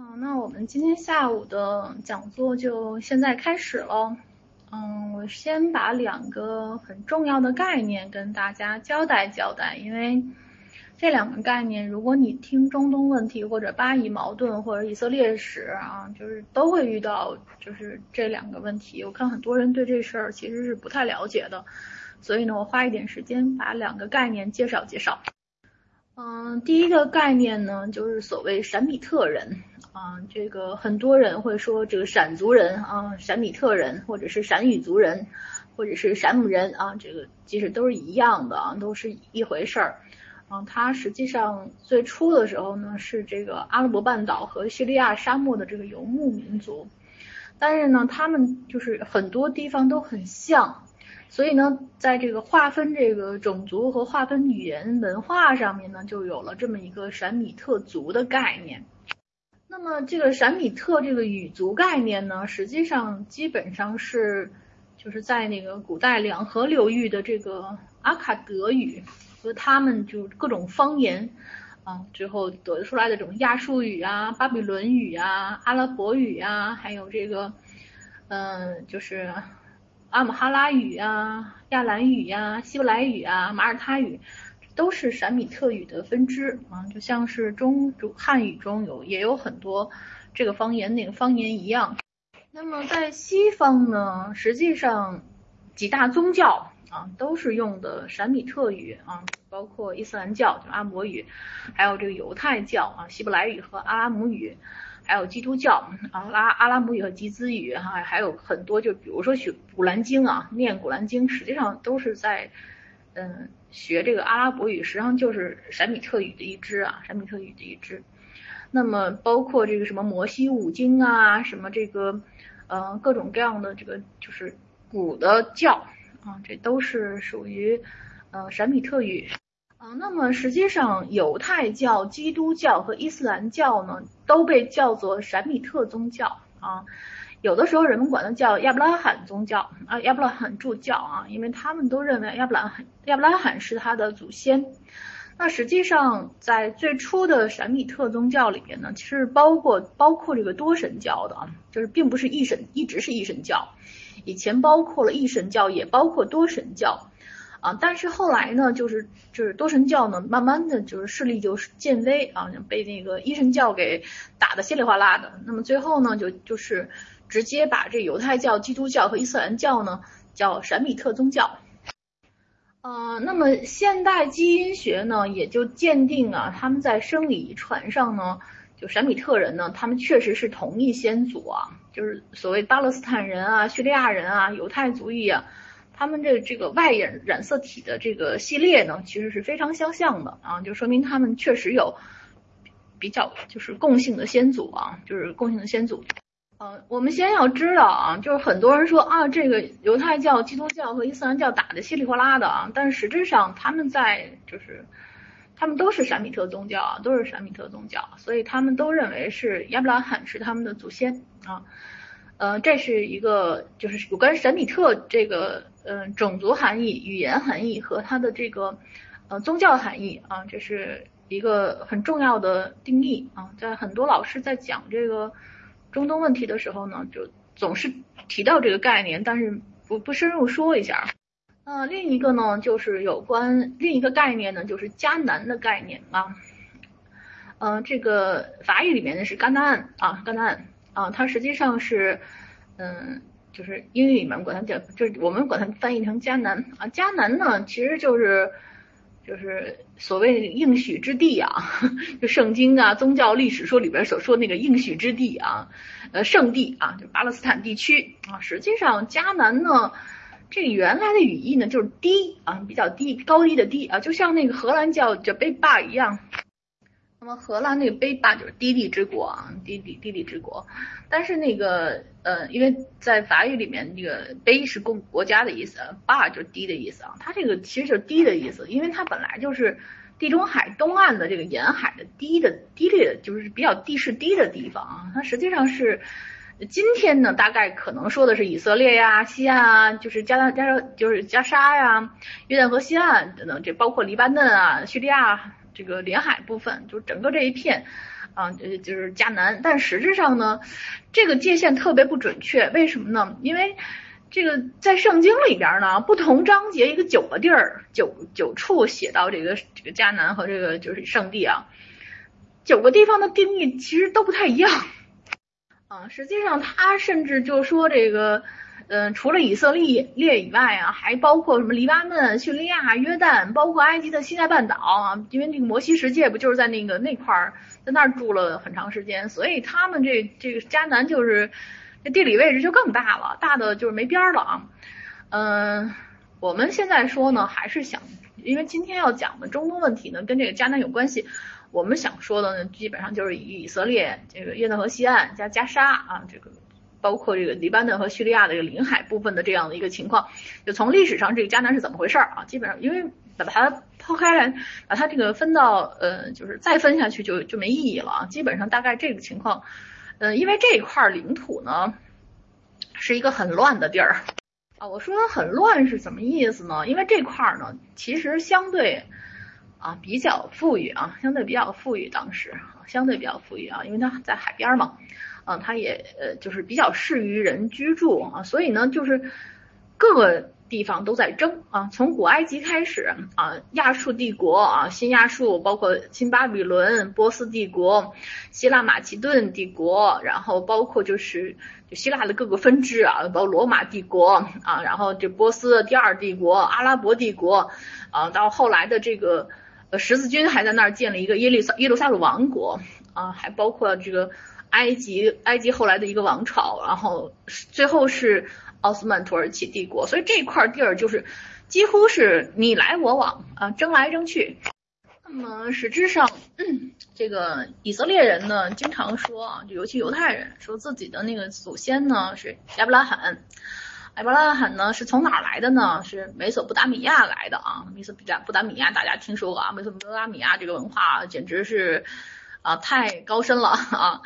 嗯，那我们今天下午的讲座就现在开始喽。嗯，我先把两个很重要的概念跟大家交代交代，因为这两个概念，如果你听中东问题或者巴以矛盾或者以色列史啊，就是都会遇到，就是这两个问题。我看很多人对这事儿其实是不太了解的，所以呢，我花一点时间把两个概念介绍介绍。嗯，第一个概念呢，就是所谓闪米特人啊，这个很多人会说这个闪族人啊，闪米特人，或者是闪语族人，或者是闪姆人啊，这个其实都是一样的啊，都是一回事儿啊。它实际上最初的时候呢，是这个阿拉伯半岛和叙利亚沙漠的这个游牧民族，但是呢，他们就是很多地方都很像。所以呢，在这个划分这个种族和划分语言文化上面呢，就有了这么一个闪米特族的概念。那么这个闪米特这个语族概念呢，实际上基本上是就是在那个古代两河流域的这个阿卡德语和他们就各种方言啊，最后得出来的这种亚述语啊、巴比伦语啊、阿拉伯语啊，还有这个嗯，就是。阿姆哈拉语啊、亚兰语呀、希伯来语啊、马耳他语，都是闪米特语的分支啊，就像是中汉语中有也有很多这个方言那个方言一样。那么在西方呢，实际上几大宗教啊都是用的闪米特语啊，包括伊斯兰教就阿摩语，还有这个犹太教啊希伯来语和阿拉姆语。还有基督教啊，拉阿拉姆语和吉兹语哈，还有很多，就比如说学古兰经啊，念古兰经，实际上都是在嗯学这个阿拉伯语，实际上就是闪米特语的一支啊，闪米特语的一支。那么包括这个什么摩西五经啊，什么这个呃各种各样的这个就是古的教啊，这都是属于呃闪米特语。啊，那么实际上犹太教、基督教和伊斯兰教呢，都被叫做闪米特宗教啊。有的时候人们管它叫亚伯拉罕宗教啊，亚伯拉罕助教啊，因为他们都认为亚伯拉罕亚伯拉罕是他的祖先。那实际上在最初的闪米特宗教里边呢，其实包括包括这个多神教的啊，就是并不是一神，一直是一神教，以前包括了一神教，也包括多神教。啊，但是后来呢，就是就是多神教呢，慢慢的就是势力就是渐微啊，被那个一神教给打得稀里哗啦的。那么最后呢，就就是直接把这犹太教、基督教和伊斯兰教呢叫闪米特宗教。呃，那么现代基因学呢，也就鉴定啊，他们在生理遗传上呢，就闪米特人呢，他们确实是同一先祖啊，就是所谓巴勒斯坦人啊、叙利亚人啊、犹太族裔啊。他们这这个外染染色体的这个系列呢，其实是非常相像的啊，就说明他们确实有比较就是共性的先祖啊，就是共性的先祖。呃，我们先要知道啊，就是很多人说啊，这个犹太教、基督教和伊斯兰教打的稀里哗啦的啊，但是实质上他们在就是他们都是闪米特宗教啊，都是闪米特宗教，所以他们都认为是亚伯拉罕是他们的祖先啊。呃，这是一个就是有关闪米特这个。嗯，种族含义、语言含义和它的这个呃宗教含义啊，这是一个很重要的定义啊。在很多老师在讲这个中东问题的时候呢，就总是提到这个概念，但是不不深入说一下。呃，另一个呢，就是有关另一个概念呢，就是迦南的概念啊。嗯，这个法语里面呢是甘南啊，甘南啊，它实际上是嗯。就是英语里面管它叫，就是我们管它翻译成迦南啊。迦南呢，其实就是就是所谓应许之地啊，就圣经啊、宗教历史书里边所说那个应许之地啊，呃，圣地啊，就巴勒斯坦地区啊。实际上，迦南呢，这个原来的语义呢就是低啊，比较低、高低的低啊，就像那个荷兰叫叫贝巴一样。那么荷兰那个贝巴就是低地之国啊，低地低地之国。但是那个呃，因为在法语里面，这个卑是共国家的意思，巴就是低的意思啊。它这个其实就是低的意思，因为它本来就是地中海东岸的这个沿海的低的低劣，就是比较地势低的地方啊。它实际上是今天呢，大概可能说的是以色列呀、西岸啊，就是加加沙就是加沙呀、约旦河西岸等等，这包括黎巴嫩啊、叙利亚这个临海部分，就整个这一片。啊，就就是迦南。但实质上呢，这个界限特别不准确，为什么呢？因为这个在圣经里边呢，不同章节一个九个地儿，九九处写到这个这个迦南和这个就是圣地啊，九个地方的定义其实都不太一样 啊。实际上，他甚至就说这个。嗯，除了以色列列以外啊，还包括什么黎巴嫩、叙利亚、约旦，包括埃及的西奈半岛啊。因为那个摩西世界不就是在那个那块儿，在那儿住了很长时间，所以他们这这个迦南就是这地理位置就更大了，大的就是没边儿了啊。嗯，我们现在说呢，还是想，因为今天要讲的中东问题呢，跟这个迦南有关系。我们想说的呢，基本上就是以色列这个约旦河西岸加加沙啊这个。包括这个黎巴嫩和叙利亚的这个领海部分的这样的一个情况，就从历史上这个迦南是怎么回事儿啊？基本上因为把它抛开来，把它这个分到呃，就是再分下去就就没意义了啊。基本上大概这个情况，呃，因为这一块领土呢是一个很乱的地儿啊。我说很乱是什么意思呢？因为这块呢其实相对啊比较富裕啊，相对比较富裕，当时相对比较富裕啊，因为它在海边嘛。啊，它也呃，就是比较适于人居住啊，所以呢，就是各个地方都在争啊。从古埃及开始啊，亚述帝国啊，新亚述，包括新巴比伦、波斯帝国、希腊马其顿帝国，然后包括就是就希腊的各个分支啊，包括罗马帝国啊，然后这波斯第二帝国、阿拉伯帝国啊，到后来的这个呃十字军还在那儿建了一个耶利撒耶路撒冷王国啊，还包括这个。埃及，埃及后来的一个王朝，然后最后是奥斯曼土耳其帝国，所以这块地儿就是几乎是你来我往啊，争来争去。那么实质上，这个以色列人呢，经常说啊，就尤其犹太人，说自己的那个祖先呢是亚伯拉罕，亚伯拉罕呢是从哪儿来的呢？是美索不达米亚来的啊，美索不达不达米亚大家听说过啊，美索不达米亚这个文化简直是。啊，太高深了啊！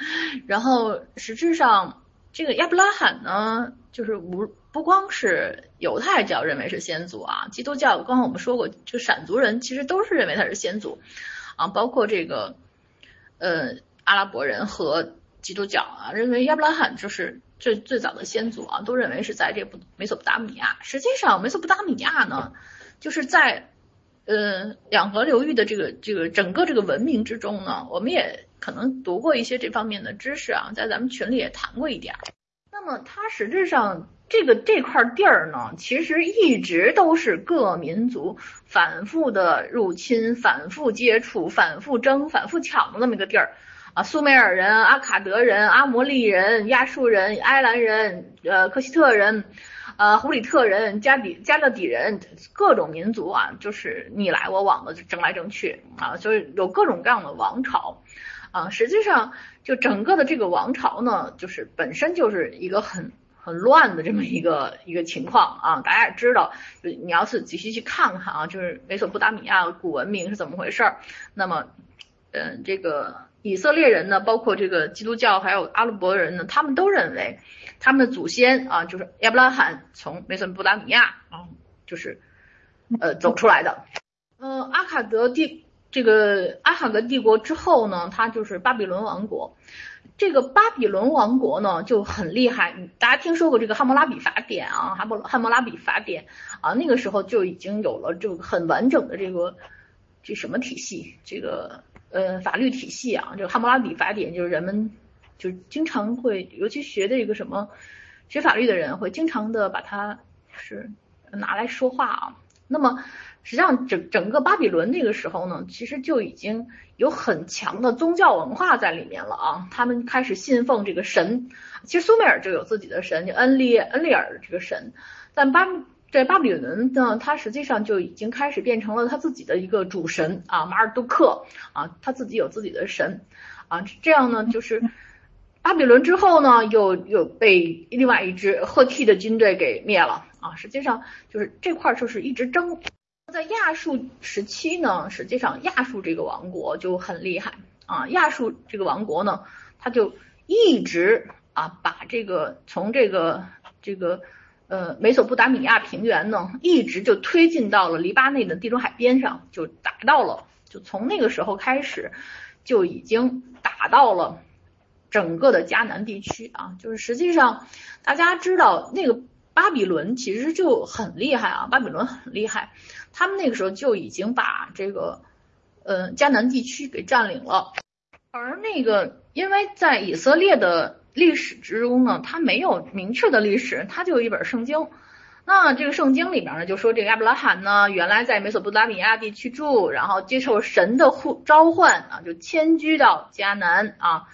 然后实质上，这个亚伯拉罕呢，就是无不光是犹太教认为是先祖啊，基督教刚才我们说过，就闪族人其实都是认为他是先祖啊，包括这个呃阿拉伯人和基督教啊，认为亚伯拉罕就是最最早的先祖啊，都认为是在这不美索不达米亚。实际上，美索不达米亚呢，就是在。呃，两河流域的这个这个整个这个文明之中呢，我们也可能读过一些这方面的知识啊，在咱们群里也谈过一点。那么它实质上这个这块地儿呢，其实一直都是各民族反复的入侵、反复接触、反复争、反复抢的那么一个地儿啊。苏美尔人、阿卡德人、阿摩利人、亚述人、埃兰人、呃，科西特人。呃，胡里特人、加底加勒底人，各种民族啊，就是你来我往的争来争去啊，就是有各种各样的王朝啊。实际上，就整个的这个王朝呢，就是本身就是一个很很乱的这么一个一个情况啊。大家也知道，就你要是仔细去看看啊，就是美索不达米亚古文明是怎么回事儿。那么，嗯，这个以色列人呢，包括这个基督教还有阿拉伯人呢，他们都认为。他们的祖先啊，就是亚伯拉罕从美索不达米亚啊，就是呃走出来的。呃，阿卡德帝这个阿卡德帝国之后呢，它就是巴比伦王国。这个巴比伦王国呢就很厉害，大家听说过这个汉谟拉比法典啊？汉谟汉谟拉比法典啊，那个时候就已经有了这个很完整的这个这什么体系，这个呃法律体系啊。这个汉谟拉比法典就是人们。就经常会，尤其学的一个什么学法律的人会经常的把它是拿来说话啊。那么实际上整整个巴比伦那个时候呢，其实就已经有很强的宗教文化在里面了啊。他们开始信奉这个神，其实苏美尔就有自己的神，就恩利恩利尔这个神。但巴在巴比伦呢，他实际上就已经开始变成了他自己的一个主神啊，马尔杜克啊，他自己有自己的神啊。这样呢，就是。巴比伦之后呢，又又被另外一支赫梯的军队给灭了啊！实际上就是这块就是一直争。在亚述时期呢，实际上亚述这个王国就很厉害啊。亚述这个王国呢，他就一直啊把这个从这个这个呃美索不达米亚平原呢，一直就推进到了黎巴嫩的地中海边上，就达到了，就从那个时候开始。就已经打到了整个的迦南地区啊，就是实际上大家知道那个巴比伦其实就很厉害啊，巴比伦很厉害，他们那个时候就已经把这个呃迦南地区给占领了，而那个因为在以色列的历史之中呢，它没有明确的历史，它就有一本圣经。那这个圣经里面呢，就说这个亚伯拉罕呢，原来在美索不达米亚地区住，然后接受神的呼召唤啊，就迁居到迦南啊。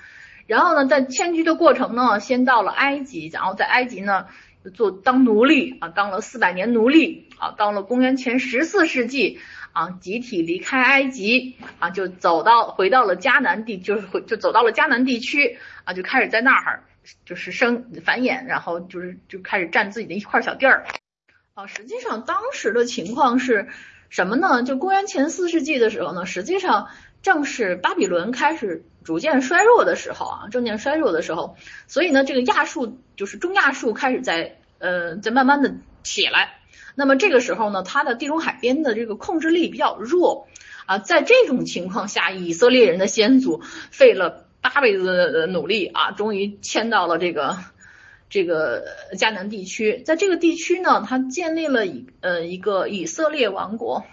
然后呢，在迁居的过程呢，先到了埃及，然后在埃及呢做当奴隶啊，当了四百年奴隶啊，到了公元前十四世纪啊，集体离开埃及啊，就走到回到了迦南地，就是回就走到了迦南地区啊，就开始在那儿。就是生繁衍，然后就是就开始占自己的一块小地儿啊。实际上当时的情况是什么呢？就公元前四世纪的时候呢，实际上正是巴比伦开始逐渐衰弱的时候啊，逐渐衰弱的时候，所以呢，这个亚述就是中亚述开始在呃在慢慢的起来。那么这个时候呢，它的地中海边的这个控制力比较弱啊，在这种情况下，以色列人的先祖费了。八辈子的努力啊，终于迁到了这个这个迦南地区。在这个地区呢，他建立了一呃一个以色列王国。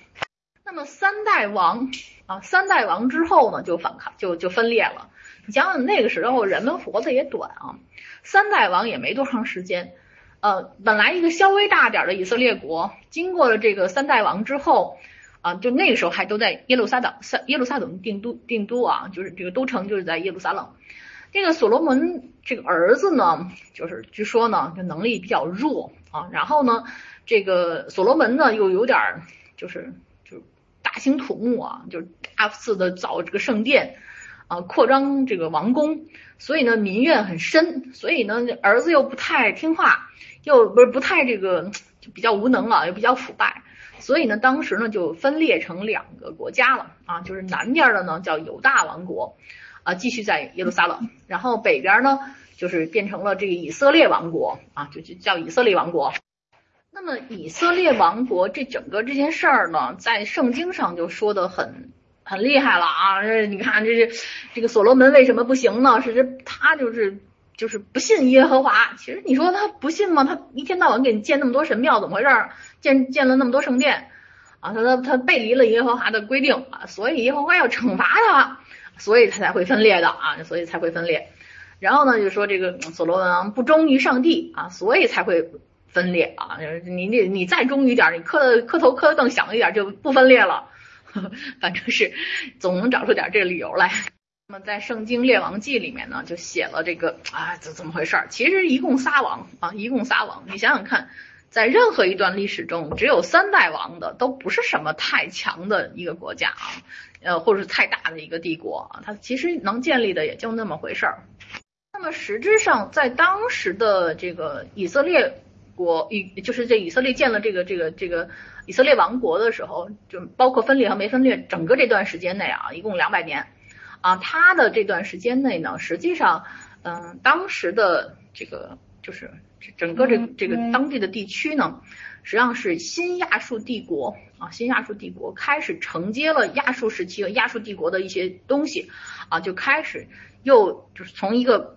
那么三代王啊，三代王之后呢，就反抗就就分裂了。你想想那个时候人们活的也短啊，三代王也没多长时间。呃，本来一个稍微大点的以色列国，经过了这个三代王之后。啊，就那个时候还都在耶路撒冷，耶路撒冷定都定都啊，就是这个都城就是在耶路撒冷。这个所罗门这个儿子呢，就是据说呢，就能力比较弱啊。然后呢，这个所罗门呢又有点就是大兴土木啊，就是大肆的造这个圣殿啊，扩张这个王宫，所以呢民怨很深。所以呢儿子又不太听话，又不是不太这个就比较无能啊，又比较腐败。所以呢，当时呢就分裂成两个国家了啊，就是南边的呢叫犹大王国，啊继续在耶路撒冷，然后北边呢就是变成了这个以色列王国啊，就就叫以色列王国。那么以色列王国这整个这件事儿呢，在圣经上就说的很很厉害了啊，这你看这这这个所罗门为什么不行呢？是这他就是。就是不信耶和华，其实你说他不信吗？他一天到晚给你建那么多神庙，怎么回事？建建了那么多圣殿啊，他他他背离了耶和华的规定啊，所以耶和华要惩罚他，所以他才会分裂的啊，所以才会分裂。然后呢，就说这个所罗门王不忠于上帝啊，所以才会分裂啊。你你你再忠于点，你磕磕头磕的更响一点，就不分裂了。反正是总能找出点这个理由来。那么在《圣经列王记》里面呢，就写了这个啊，怎怎么回事儿？其实一共仨王啊，一共仨王。你想想看，在任何一段历史中，只有三代王的都不是什么太强的一个国家啊，呃，或者是太大的一个帝国啊，它其实能建立的也就那么回事儿。那么实质上，在当时的这个以色列国，以就是这以色列建了这个这个这个以色列王国的时候，就包括分裂和没分裂，整个这段时间内啊，一共两百年。啊，他的这段时间内呢，实际上，嗯，当时的这个就是整个这这个当地的地区呢，实际上是新亚述帝国啊，新亚述帝国开始承接了亚述时期和亚述帝国的一些东西啊，就开始又就是从一个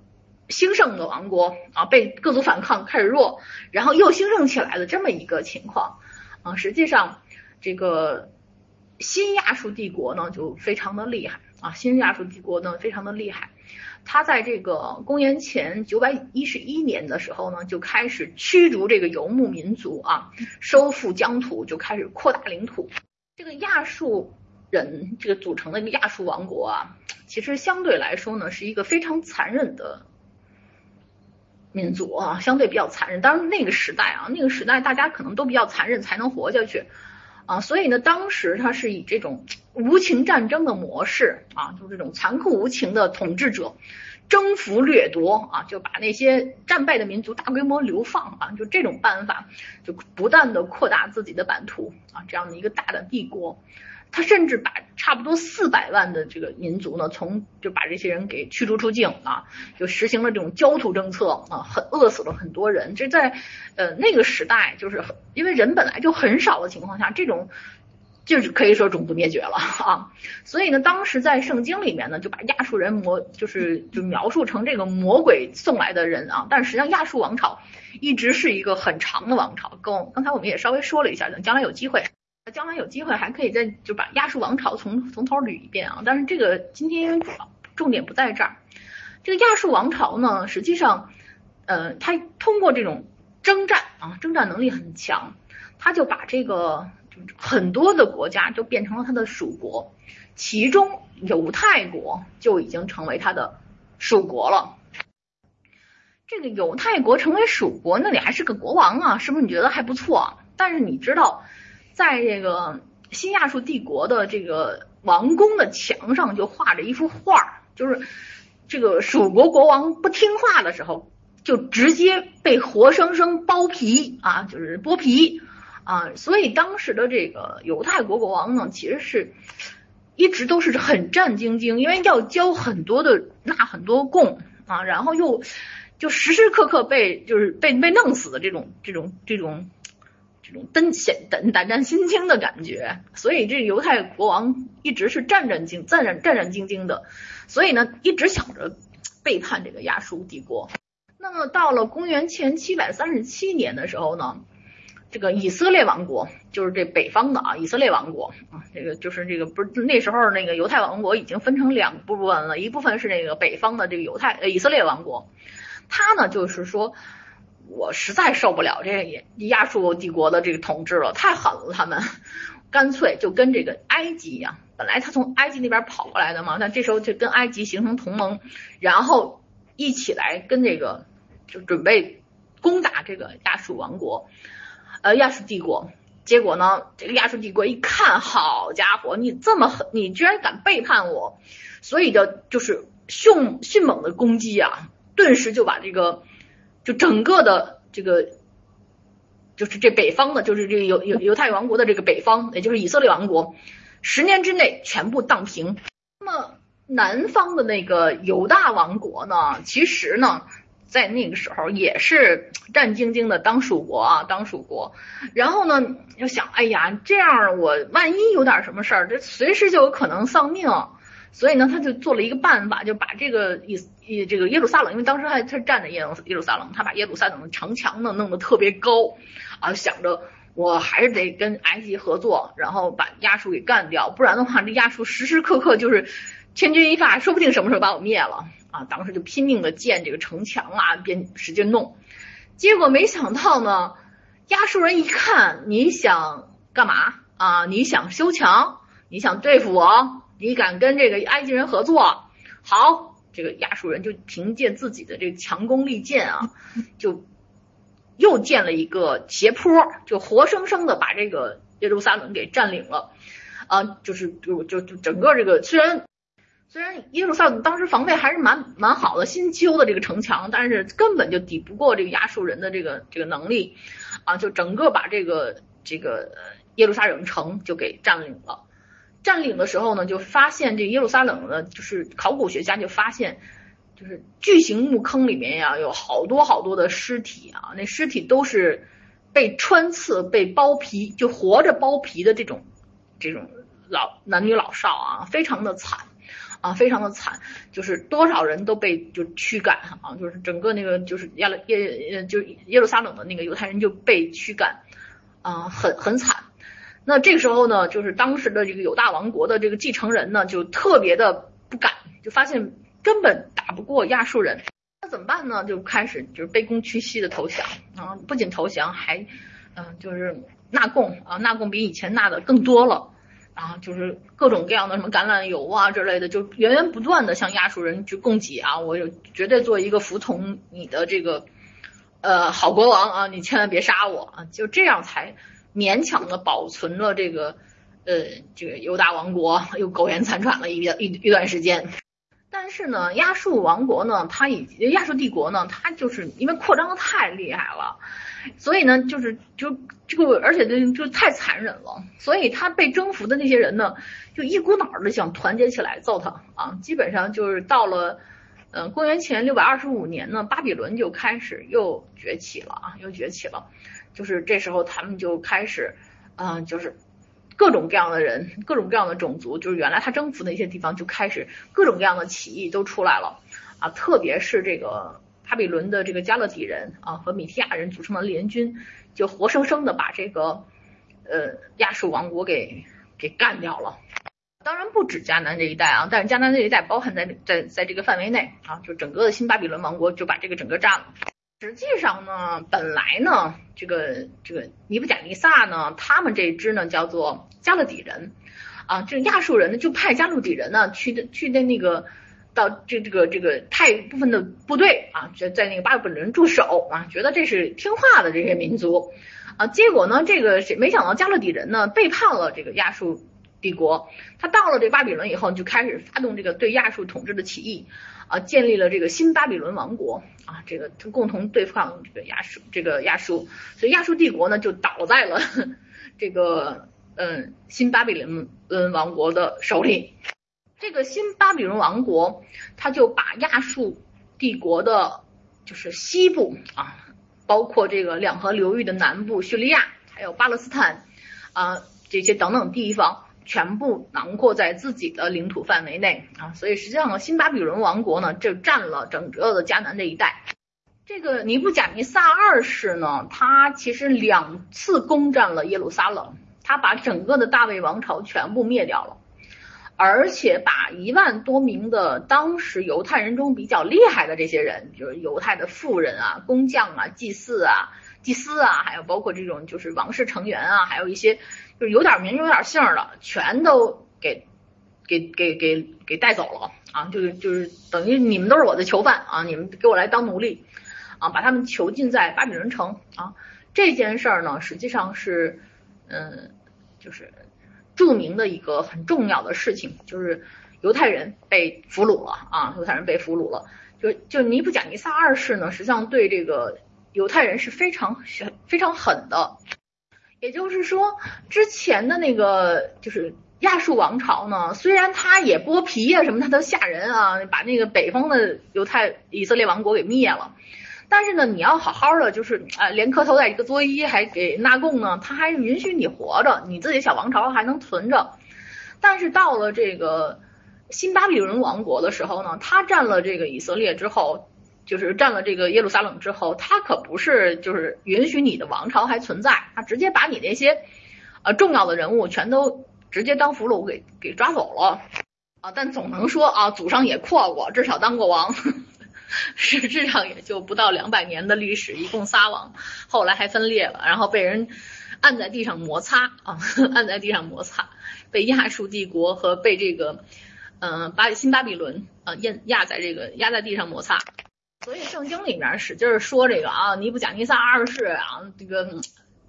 兴盛的王国啊，被各族反抗开始弱，然后又兴盛起来的这么一个情况啊，实际上这个新亚述帝国呢，就非常的厉害。啊，新亚述帝国呢非常的厉害，他在这个公元前九百一十一年的时候呢，就开始驱逐这个游牧民族啊，收复疆土，就开始扩大领土。这个亚述人这个组成的一个亚述王国啊，其实相对来说呢是一个非常残忍的民族啊，相对比较残忍。当然那个时代啊，那个时代大家可能都比较残忍才能活下去。啊，所以呢，当时他是以这种无情战争的模式啊，就这种残酷无情的统治者，征服掠夺啊，就把那些战败的民族大规模流放啊，就这种办法，就不断的扩大自己的版图啊，这样的一个大的帝国。他甚至把差不多四百万的这个民族呢，从就把这些人给驱逐出境啊，就实行了这种焦土政策啊，很饿死了很多人。这在呃那个时代，就是因为人本来就很少的情况下，这种就是可以说种族灭绝了啊。所以呢，当时在圣经里面呢，就把亚述人魔就是就描述成这个魔鬼送来的人啊。但实际上亚述王朝一直是一个很长的王朝，跟刚才我们也稍微说了一下，等将来有机会，将来有机会还可以再就把亚述王朝从从头捋一遍啊。但是这个今天重点不在这儿。这个亚述王朝呢，实际上，呃，他通过这种征战啊，征战能力很强，他就把这个很多的国家就变成了他的属国，其中犹太国就已经成为他的属国了。这个犹太国成为属国，那你还是个国王啊，是不是？你觉得还不错？但是你知道，在这个新亚述帝国的这个王宫的墙上就画着一幅画，就是。这个蜀国国王不听话的时候，就直接被活生生剥皮啊，就是剥皮啊。所以当时的这个犹太国国王呢，其实是一直都是很战兢兢，因为要交很多的纳很多贡啊，然后又就时时刻刻被就是被被弄死的这种这种这种这种这种胆险胆胆战心惊的感觉。所以这犹太国王一直是战战兢战战战战兢兢的。所以呢，一直想着背叛这个亚述帝国。那么到了公元前七百三十七年的时候呢，这个以色列王国，就是这北方的啊，以色列王国啊，这个就是这个不是那时候那个犹太王国已经分成两部分了，一部分是那个北方的这个犹太呃以色列王国，他呢就是说，我实在受不了这个亚述帝国的这个统治了，太狠了他们。干脆就跟这个埃及一样，本来他从埃及那边跑过来的嘛，那这时候就跟埃及形成同盟，然后一起来跟这个就准备攻打这个亚述王国，呃亚述帝国。结果呢，这个亚述帝国一看，好家伙，你这么狠，你居然敢背叛我，所以的就是迅迅猛的攻击啊，顿时就把这个就整个的这个。就是这北方的，就是这犹犹犹太王国的这个北方，也就是以色列王国，十年之内全部荡平。那么南方的那个犹大王国呢，其实呢，在那个时候也是战兢兢的当属国啊，当属国。然后呢，就想，哎呀，这样我万一有点什么事儿，这随时就有可能丧命。所以呢，他就做了一个办法，就把这个以这个耶路撒冷，因为当时还他站在耶路耶路撒冷，他把耶路撒冷的城墙呢弄得特别高啊，想着我还是得跟埃及合作，然后把亚述给干掉，不然的话这亚述时时刻刻就是千钧一发，说不定什么时候把我灭了啊！当时就拼命的建这个城墙啊，边使劲弄，结果没想到呢，亚述人一看你想干嘛啊？你想修墙？你想对付我？你敢跟这个埃及人合作？好，这个亚述人就凭借自己的这个强弓利箭啊，就又建了一个斜坡，就活生生的把这个耶路撒冷给占领了啊！就是就就就整个这个虽然虽然耶路撒冷当时防备还是蛮蛮好的，新修的这个城墙，但是根本就抵不过这个亚述人的这个这个能力啊！就整个把这个这个耶路撒冷城就给占领了。占领的时候呢，就发现这耶路撒冷呢，就是考古学家就发现，就是巨型墓坑里面呀，有好多好多的尸体啊，那尸体都是被穿刺、被剥皮，就活着剥皮的这种这种老男女老少啊，非常的惨啊，非常的惨，就是多少人都被就驱赶啊，就是整个那个就是亚耶呃就耶路撒冷的那个犹太人就被驱赶啊，很很惨。那这个时候呢，就是当时的这个犹大王国的这个继承人呢，就特别的不敢，就发现根本打不过亚述人，那怎么办呢？就开始就是卑躬屈膝的投降。啊，不仅投降，还嗯就是纳贡。啊，纳贡比以前纳的更多了。啊，就是各种各样的什么橄榄油啊之类的，就源源不断的向亚述人去供给。啊，我就绝对做一个服从你的这个呃好国王。啊，你千万别杀我。啊，就这样才。勉强的保存了这个，呃，这个犹大王国 又苟延残喘了一段一一段时间。但是呢，亚述王国呢，它以亚述帝国呢，它就是因为扩张的太厉害了，所以呢，就是就这个，而且就就太残忍了，所以他被征服的那些人呢，就一股脑的想团结起来揍他啊。基本上就是到了，嗯，公元前六百二十五年呢，巴比伦就开始又崛起了啊，又崛起了。就是这时候，他们就开始，嗯，就是各种各样的人，各种各样的种族，就是原来他征服的一些地方就开始各种各样的起义都出来了啊，特别是这个巴比伦的这个加勒底人啊和米提亚人组成的联军，就活生生的把这个呃亚述王国给给干掉了。当然不止迦南这一带啊，但是迦南这一带包含在在在这个范围内啊，就整个的新巴比伦王国就把这个整个占了。实际上呢，本来呢，这个这个尼布甲尼撒呢，他们这支呢叫做加勒底人啊，这亚述人呢就派加勒底人呢去的去的那个到这这个这个太部分的部队啊，在在那个巴比伦驻守啊，觉得这是听话的这些民族啊，结果呢，这个谁没想到加勒底人呢背叛了这个亚述。帝国，他到了这巴比伦以后，就开始发动这个对亚述统治的起义，啊，建立了这个新巴比伦王国，啊，这个共同对抗这个亚述，这个亚述，所以亚述帝国呢就倒在了这个嗯新巴比伦嗯王国的手里。这个新巴比伦王国，他就把亚述帝国的，就是西部啊，包括这个两河流域的南部叙利亚，还有巴勒斯坦啊这些等等地方。全部囊括在自己的领土范围内啊，所以实际上呢，新巴比伦王国呢就占了整个的迦南这一带。这个尼布甲尼撒二世呢，他其实两次攻占了耶路撒冷，他把整个的大卫王朝全部灭掉了，而且把一万多名的当时犹太人中比较厉害的这些人，就是犹太的富人啊、工匠啊、祭祀啊、祭司啊，还有包括这种就是王室成员啊，还有一些。就有点名有点姓的，全都给给给给给带走了啊！就是就是等于你们都是我的囚犯啊！你们给我来当奴隶啊！把他们囚禁在巴比伦城啊！这件事儿呢，实际上是嗯，就是著名的一个很重要的事情，就是犹太人被俘虏了啊！犹太人被俘虏了，就就尼布甲尼撒二世呢，实际上对这个犹太人是非常非常狠的。也就是说，之前的那个就是亚述王朝呢，虽然他也剥皮啊什么，他都吓人啊，把那个北方的犹太以色列王国给灭了。但是呢，你要好好的，就是啊，连磕头带一个作揖，还给纳贡呢，他还允许你活着，你自己小王朝还能存着。但是到了这个新巴比伦王国的时候呢，他占了这个以色列之后。就是占了这个耶路撒冷之后，他可不是就是允许你的王朝还存在，他直接把你那些呃重要的人物全都直接当俘虏给给抓走了啊！但总能说啊，祖上也阔过，至少当过王，实质上也就不到两百年的历史，一共仨王，后来还分裂了，然后被人按在地上摩擦啊，按在地上摩擦，被亚述帝国和被这个嗯巴新巴比伦啊压压在这个压在地上摩擦。所以圣经里面使劲说这个啊，尼布甲尼撒二世啊，这个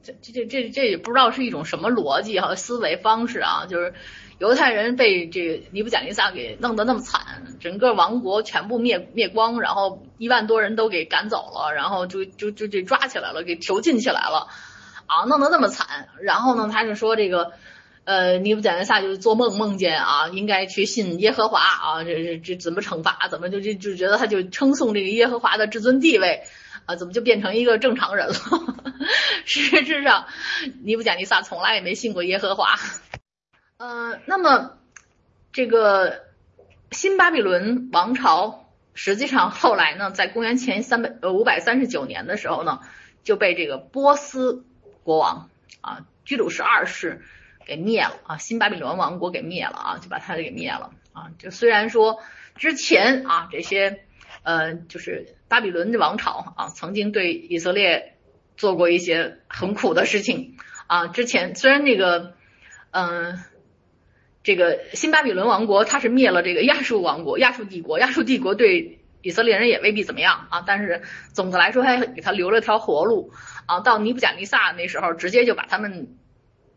这这这这这也不知道是一种什么逻辑和思维方式啊，就是犹太人被这个尼布甲尼撒给弄得那么惨，整个王国全部灭灭光，然后一万多人都给赶走了，然后就就就这抓起来了，给囚禁起来了啊，弄得那么惨，然后呢，他就说这个。呃，尼布甲尼撒就是做梦梦见啊，应该去信耶和华啊，这这这怎么惩罚？怎么就就就觉得他就称颂这个耶和华的至尊地位啊？怎么就变成一个正常人了？实质上，尼布甲尼撒从来也没信过耶和华。呃，那么这个新巴比伦王朝，实际上后来呢，在公元前三百呃五百三十九年的时候呢，就被这个波斯国王啊居鲁士二世。给灭了啊！新巴比伦王国给灭了啊，就把他给灭了啊！就虽然说之前啊这些呃就是巴比伦的王朝啊曾经对以色列做过一些很苦的事情啊，之前虽然那个嗯这个新巴比伦王国他是灭了这个亚述王国亚述帝国，亚述帝国对以色列人也未必怎么样啊，但是总的来说还给他留了条活路啊。到尼布甲尼撒那时候直接就把他们。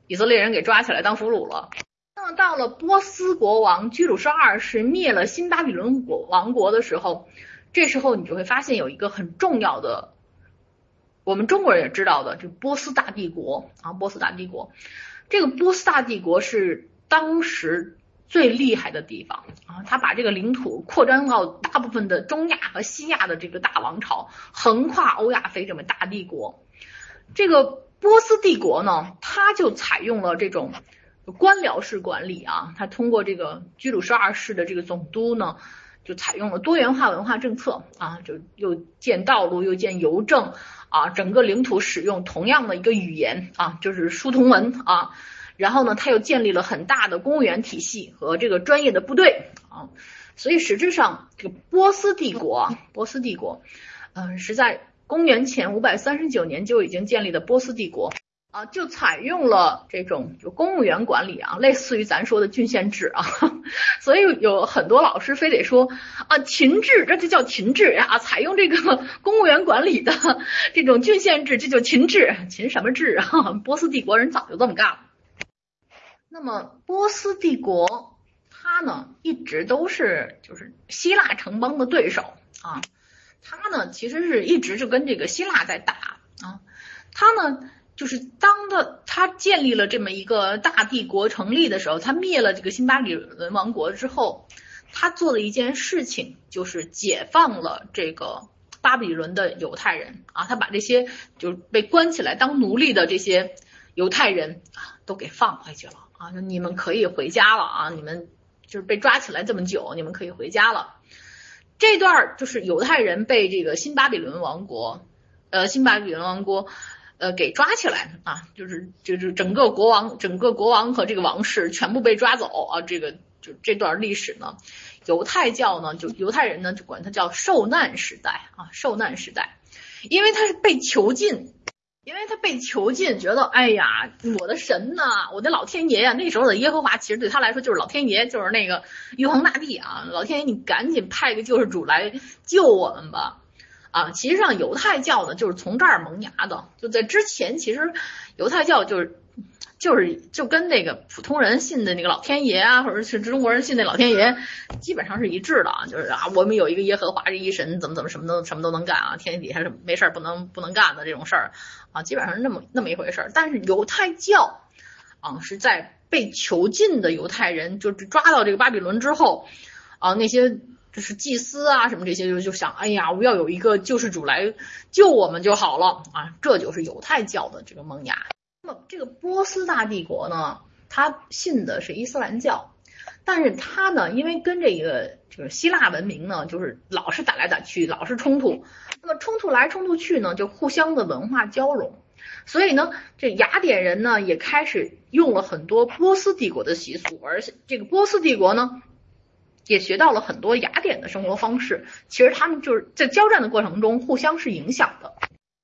以色列人给抓起来当俘虏了。那么到了波斯国王居鲁士二世灭了新巴比伦国王国的时候，这时候你就会发现有一个很重要的，我们中国人也知道的，就波斯大帝国啊，波斯大帝国。这个波斯大帝国是当时最厉害的地方啊，他把这个领土扩张到大部分的中亚和西亚的这个大王朝，横跨欧亚非这么大帝国，这个。波斯帝国呢，它就采用了这种官僚式管理啊，它通过这个居鲁士二世的这个总督呢，就采用了多元化文化政策啊，就又建道路又建邮政啊，整个领土使用同样的一个语言啊，就是书同文啊。然后呢，他又建立了很大的公务员体系和这个专业的部队啊，所以实质上这个波斯帝国，波斯帝国，嗯，是在公元前五百三十九年就已经建立的波斯帝国啊，就采用了这种就公务员管理啊，类似于咱说的郡县制啊，所以有很多老师非得说啊秦制，这就叫秦制啊，采用这个公务员管理的 这种郡县制，这就秦制，秦什么制啊？波斯帝国人早就这么干了。那么波斯帝国，它呢一直都是就是希腊城邦的对手啊，他呢其实是一直就跟这个希腊在打啊，他呢就是当的他建立了这么一个大帝国成立的时候，他灭了这个新巴比伦王国之后，他做的一件事情就是解放了这个巴比伦的犹太人啊，他把这些就是被关起来当奴隶的这些犹太人啊都给放回去了。啊，就你们可以回家了啊！你们就是被抓起来这么久，你们可以回家了。这段就是犹太人被这个新巴比伦王国，呃，新巴比伦王国，呃，给抓起来啊，就是就是整个国王、整个国王和这个王室全部被抓走啊。这个就这段历史呢，犹太教呢，就犹太人呢就管它叫受难时代啊，受难时代，因为他是被囚禁。因为他被囚禁，觉得哎呀，我的神呐，我的老天爷呀！那时候的耶和华其实对他来说就是老天爷，就是那个玉皇大帝啊！老天爷，你赶紧派个救世主来救我们吧！啊，其实上犹太教呢，就是从这儿萌芽的。就在之前，其实犹太教就是。就是就跟那个普通人信的那个老天爷啊，或者是中国人信那老天爷，基本上是一致的啊。就是啊，我们有一个耶和华这一神，怎么怎么什么都什么都能干啊，天底下是没事儿不能不能干的这种事儿啊，基本上是那么那么一回事儿。但是犹太教啊，是在被囚禁的犹太人，就是抓到这个巴比伦之后啊，那些就是祭司啊什么这些就就想，哎呀，我要有一个救世主来救我们就好了啊，这就是犹太教的这个萌芽。那么这个波斯大帝国呢，他信的是伊斯兰教，但是他呢，因为跟这个就是希腊文明呢，就是老是打来打去，老是冲突。那么冲突来冲突去呢，就互相的文化交融，所以呢，这雅典人呢也开始用了很多波斯帝国的习俗，而且这个波斯帝国呢也学到了很多雅典的生活方式。其实他们就是在交战的过程中互相是影响的。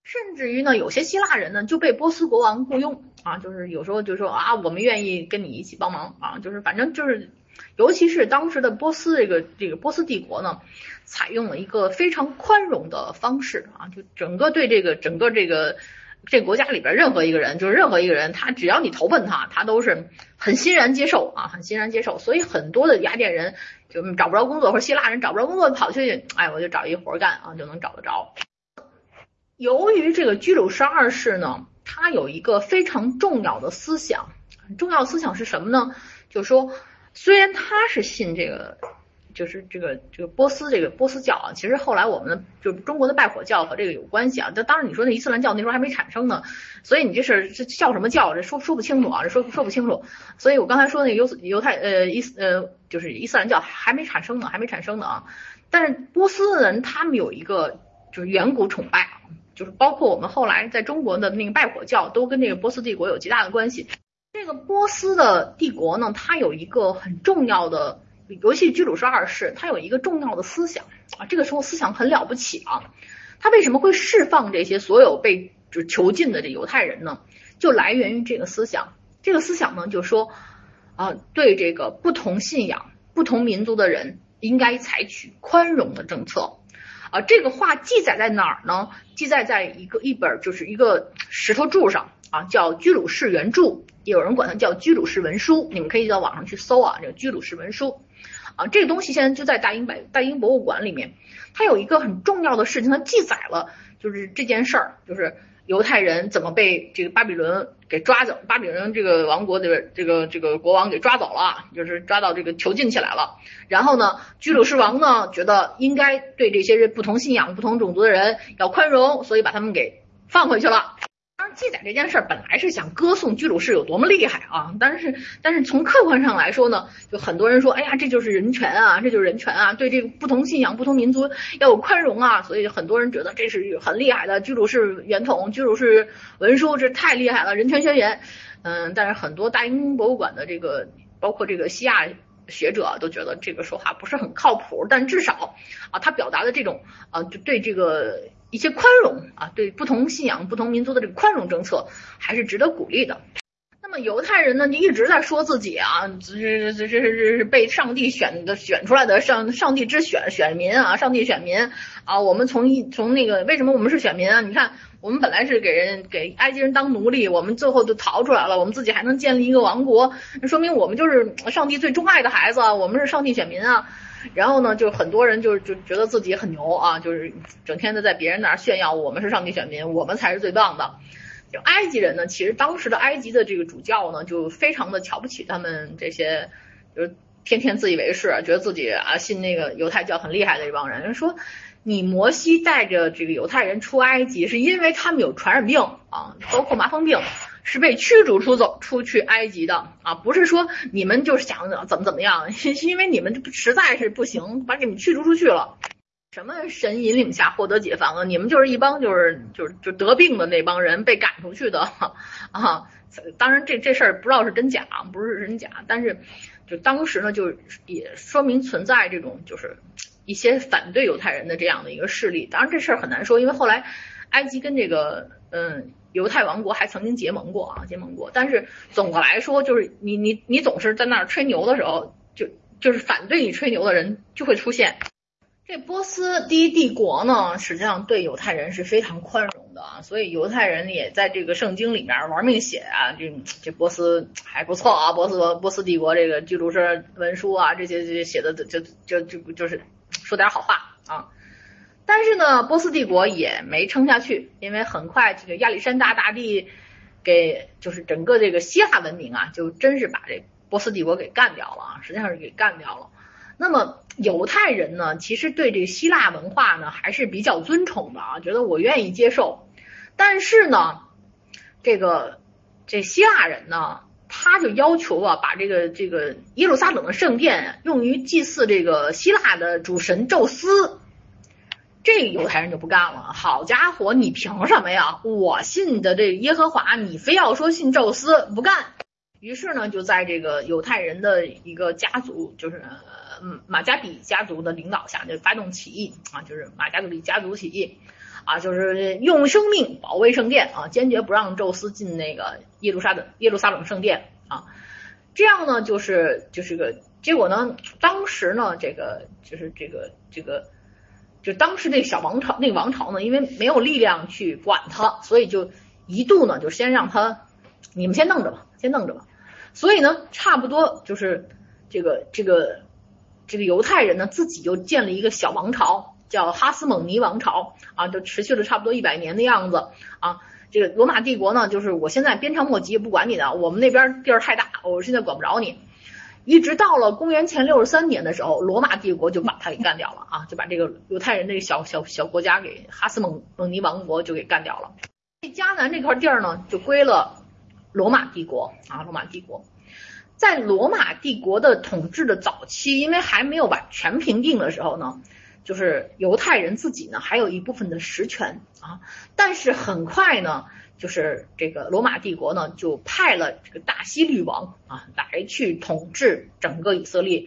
甚至于呢，有些希腊人呢就被波斯国王雇佣啊，就是有时候就说啊，我们愿意跟你一起帮忙啊，就是反正就是，尤其是当时的波斯这个这个波斯帝国呢，采用了一个非常宽容的方式啊，就整个对这个整个这个这国家里边任何一个人，就是任何一个人，他只要你投奔他，他都是很欣然接受啊，很欣然接受。所以很多的雅典人就找不着工作，或者希腊人找不着工作，跑去哎，我就找一活干啊，就能找得着。由于这个居鲁士二世呢，他有一个非常重要的思想，重要思想是什么呢？就是说，虽然他是信这个，就是这个这个波斯这个波斯教啊，其实后来我们就中国的拜火教和这个有关系啊。但当然你说那伊斯兰教那时候还没产生呢，所以你这是这叫什么教？这说说不清楚啊，这说说不清楚。所以我刚才说那个犹犹太呃伊斯呃就是伊斯兰教还没产生呢，还没产生呢啊。但是波斯人他们有一个就是远古崇拜。就是包括我们后来在中国的那个拜火教，都跟这个波斯帝国有极大的关系。这个波斯的帝国呢，它有一个很重要的，尤其居鲁士二世，他有一个重要的思想啊，这个时候思想很了不起啊。他为什么会释放这些所有被就囚禁的这犹太人呢？就来源于这个思想。这个思想呢，就说啊，对这个不同信仰、不同民族的人，应该采取宽容的政策。啊，这个话记载在哪儿呢？记载在一个一本，就是一个石头柱上啊，叫《居鲁士原著》，有人管它叫《居鲁士文书》，你们可以到网上去搜啊，这个《居鲁士文书》啊，这个东西现在就在大英百大英博物馆里面，它有一个很重要的事情，它记载了就是这件事儿，就是。犹太人怎么被这个巴比伦给抓走？巴比伦这个王国的这个这个国王给抓走了，就是抓到这个囚禁起来了。然后呢，居鲁士王呢觉得应该对这些不同信仰、不同种族的人要宽容，所以把他们给放回去了。记载这件事儿本来是想歌颂居鲁士有多么厉害啊，但是但是从客观上来说呢，就很多人说，哎呀，这就是人权啊，这就是人权啊，对这个不同信仰、不同民族要有宽容啊，所以很多人觉得这是很厉害的居鲁士圆筒、居鲁士文书，这太厉害了，人权宣言。嗯，但是很多大英博物馆的这个，包括这个西亚学者都觉得这个说法不是很靠谱，但至少啊，他表达的这种啊，就对这个。一些宽容啊，对不同信仰、不同民族的这个宽容政策还是值得鼓励的。那么犹太人呢，就一直在说自己啊，这这这这是被上帝选的选出来的上上帝之选选民啊，上帝选民啊。我们从一从那个为什么我们是选民啊？你看，我们本来是给人给埃及人当奴隶，我们最后就逃出来了，我们自己还能建立一个王国，说明我们就是上帝最钟爱的孩子啊，我们是上帝选民啊。然后呢，就很多人就就觉得自己很牛啊，就是整天的在别人那儿炫耀，我们是上帝选民，我们才是最棒的。就埃及人呢，其实当时的埃及的这个主教呢，就非常的瞧不起他们这些，就是天天自以为是，觉得自己啊信那个犹太教很厉害的一帮人。说你摩西带着这个犹太人出埃及，是因为他们有传染病啊，包括麻风病。是被驱逐出走出去埃及的啊，不是说你们就是想怎么怎么样，因为你们实在是不行，把你们驱逐出去了。什么神引领下获得解放啊？你们就是一帮就是就是就得病的那帮人被赶出去的啊。当然这这事儿不知道是真假，不是真假，但是就当时呢，就也说明存在这种就是一些反对犹太人的这样的一个势力。当然这事儿很难说，因为后来埃及跟这个嗯。犹太王国还曾经结盟过啊，结盟过。但是总的来说，就是你你你总是在那儿吹牛的时候，就就是反对你吹牛的人就会出现。这波斯第一帝国呢，实际上对犹太人是非常宽容的啊，所以犹太人也在这个圣经里面玩命写啊，这这波斯还不错啊，波斯波斯帝国这个居鲁士文书啊，这些这些写的就就就就是说点好话啊。但是呢，波斯帝国也没撑下去，因为很快这个亚历山大大帝给就是整个这个希腊文明啊，就真是把这波斯帝国给干掉了啊，实际上是给干掉了。那么犹太人呢，其实对这个希腊文化呢还是比较尊崇的啊，觉得我愿意接受。但是呢，这个这希腊人呢，他就要求啊，把这个这个耶路撒冷的圣殿用于祭祀这个希腊的主神宙斯。这犹太人就不干了，好家伙，你凭什么呀？我信的这耶和华，你非要说信宙斯，不干。于是呢，就在这个犹太人的一个家族，就是马加比家族的领导下，就发动起义啊，就是马加比家族起义啊，就是用生命保卫圣殿啊，坚决不让宙斯进那个耶路撒冷耶路撒冷圣殿啊。这样呢，就是就是个结果呢，当时呢，这个就是这个这个。就当时那小王朝，那个王朝呢，因为没有力量去管他，所以就一度呢，就先让他，你们先弄着吧，先弄着吧。所以呢，差不多就是这个这个这个犹太人呢，自己就建了一个小王朝，叫哈斯蒙尼王朝啊，就持续了差不多一百年的样子啊。这个罗马帝国呢，就是我现在鞭长莫及，不管你的，我们那边地儿太大，我现在管不着你。一直到了公元前六十三年的时候，罗马帝国就把他给干掉了啊，就把这个犹太人这个小小小国家给哈斯蒙蒙尼王国就给干掉了。这迦南这块地儿呢，就归了罗马帝国啊。罗马帝国在罗马帝国的统治的早期，因为还没有把全平定的时候呢，就是犹太人自己呢还有一部分的实权啊，但是很快呢。就是这个罗马帝国呢，就派了这个大希律王啊来去统治整个以色列。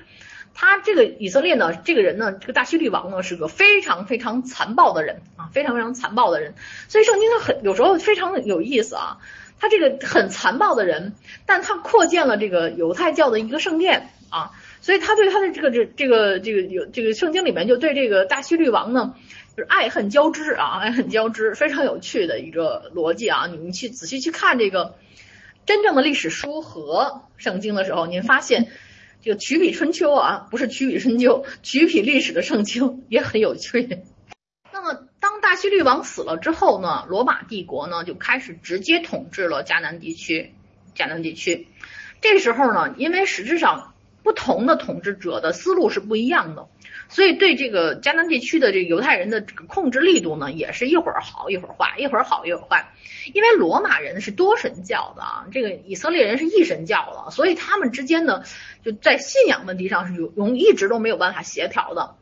他这个以色列呢，这个人呢，这个大希律王呢是个非常非常残暴的人啊，非常非常残暴的人。所以圣经它很有时候非常有意思啊，他这个很残暴的人，但他扩建了这个犹太教的一个圣殿啊，所以他对他的这个这这个这个有这个圣经里面就对这个大希律王呢。就是爱恨交织啊，爱恨交织，非常有趣的一个逻辑啊！你们去仔细去看这个真正的历史书和圣经的时候，您发现这个曲笔春秋啊，不是曲笔春秋，曲笔历史的圣经 也很有趣。那么，当大西律王死了之后呢，罗马帝国呢就开始直接统治了迦南地区。迦南地区，这时候呢，因为实质上不同的统治者的思路是不一样的。所以对这个迦南地区的这个犹太人的这个控制力度呢，也是一会儿好一会儿坏，一会儿好一会儿坏。因为罗马人是多神教的啊，这个以色列人是一神教的，所以他们之间呢，就在信仰问题上是有容一直都没有办法协调的。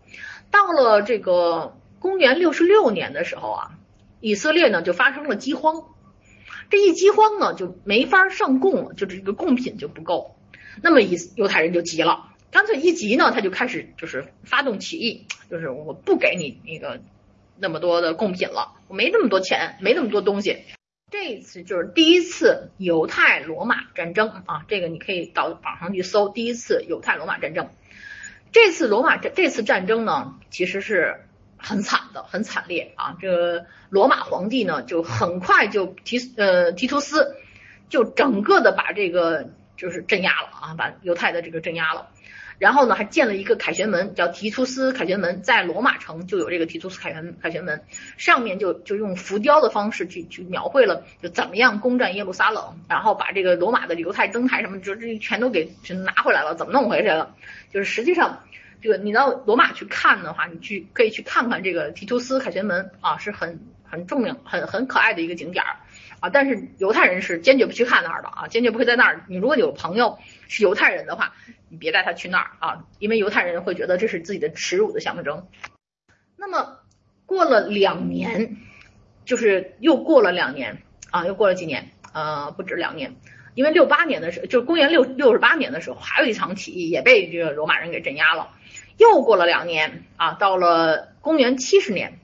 到了这个公元六十六年的时候啊，以色列呢就发生了饥荒，这一饥荒呢就没法上供了，就这个贡品就不够。那么以犹太人就急了。干脆一急呢，他就开始就是发动起义，就是我不给你那个那么多的贡品了，我没那么多钱，没那么多东西。这一次就是第一次犹太罗马战争啊，这个你可以到网上去搜，第一次犹太罗马战争。这次罗马这这次战争呢，其实是很惨的，很惨烈啊。这个罗马皇帝呢，就很快就提呃提图斯就整个的把这个就是镇压了啊，把犹太的这个镇压了。然后呢，还建了一个凯旋门，叫提图斯凯旋门，在罗马城就有这个提图斯凯旋凯旋门，上面就就用浮雕的方式去去描绘了，就怎么样攻占耶路撒冷，然后把这个罗马的犹太灯台什么，就这全都给拿回来了，怎么弄回去了？就是实际上，这个你到罗马去看的话，你去可以去看看这个提图斯凯旋门啊，是很很重要、很很可爱的一个景点儿。啊，但是犹太人是坚决不去看那儿的啊，坚决不会在那儿。你如果有朋友是犹太人的话，你别带他去那儿啊，因为犹太人会觉得这是自己的耻辱的象征。那么过了两年，就是又过了两年啊，又过了几年，呃，不止两年，因为六八年的时候，就是公元六六十八年的时候，还有一场起义也被这个罗马人给镇压了。又过了两年啊，到了公元七十年。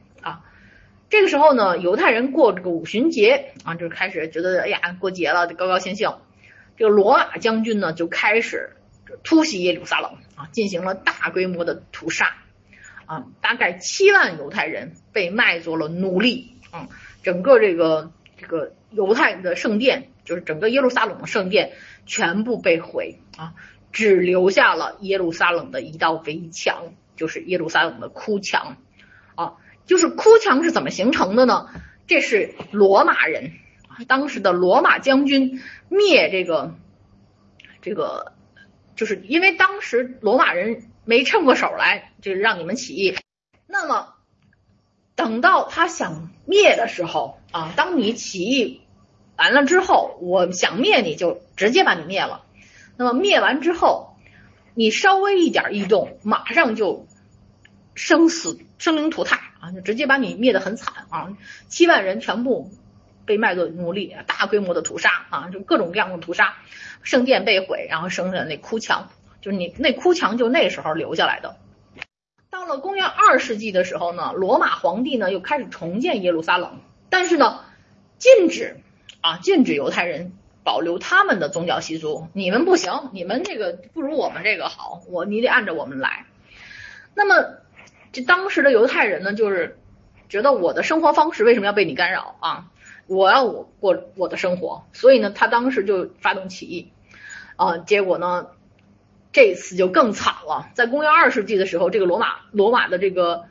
这个时候呢，犹太人过这个五旬节啊，就开始觉得哎呀过节了，就高高兴兴。这个罗马将军呢就开始突袭耶路撒冷啊，进行了大规模的屠杀啊，大概七万犹太人被卖作了奴隶啊，整个这个这个犹太的圣殿，就是整个耶路撒冷的圣殿全部被毁啊，只留下了耶路撒冷的一道围墙，就是耶路撒冷的哭墙啊。就是哭墙是怎么形成的呢？这是罗马人当时的罗马将军灭这个这个，就是因为当时罗马人没趁过手来，就是让你们起义。那么等到他想灭的时候啊，当你起义完了之后，我想灭你就直接把你灭了。那么灭完之后，你稍微一点异动，马上就生死生灵涂炭。就直接把你灭得很惨啊！七万人全部被卖作奴隶，大规模的屠杀啊，就各种各样的屠杀，圣殿被毁，然后剩下那哭墙，就是你那哭墙就那时候留下来的。到了公元二世纪的时候呢，罗马皇帝呢又开始重建耶路撒冷，但是呢，禁止啊，禁止犹太人保留他们的宗教习俗，你们不行，你们这个不如我们这个好，我你得按照我们来。那么。当时的犹太人呢，就是觉得我的生活方式为什么要被你干扰啊？我要我过我的生活，所以呢，他当时就发动起义啊。结果呢，这次就更惨了。在公元二世纪的时候，这个罗马罗马的这个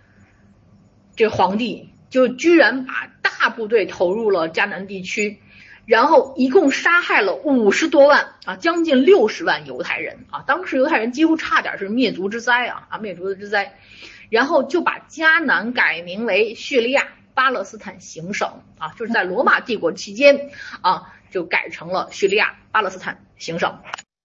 这皇帝就居然把大部队投入了迦南地区，然后一共杀害了五十多万啊，将近六十万犹太人啊。当时犹太人几乎差点是灭族之灾啊啊，灭族之灾。然后就把迦南改名为叙利亚巴勒斯坦行省啊，就是在罗马帝国期间啊，就改成了叙利亚巴勒斯坦行省。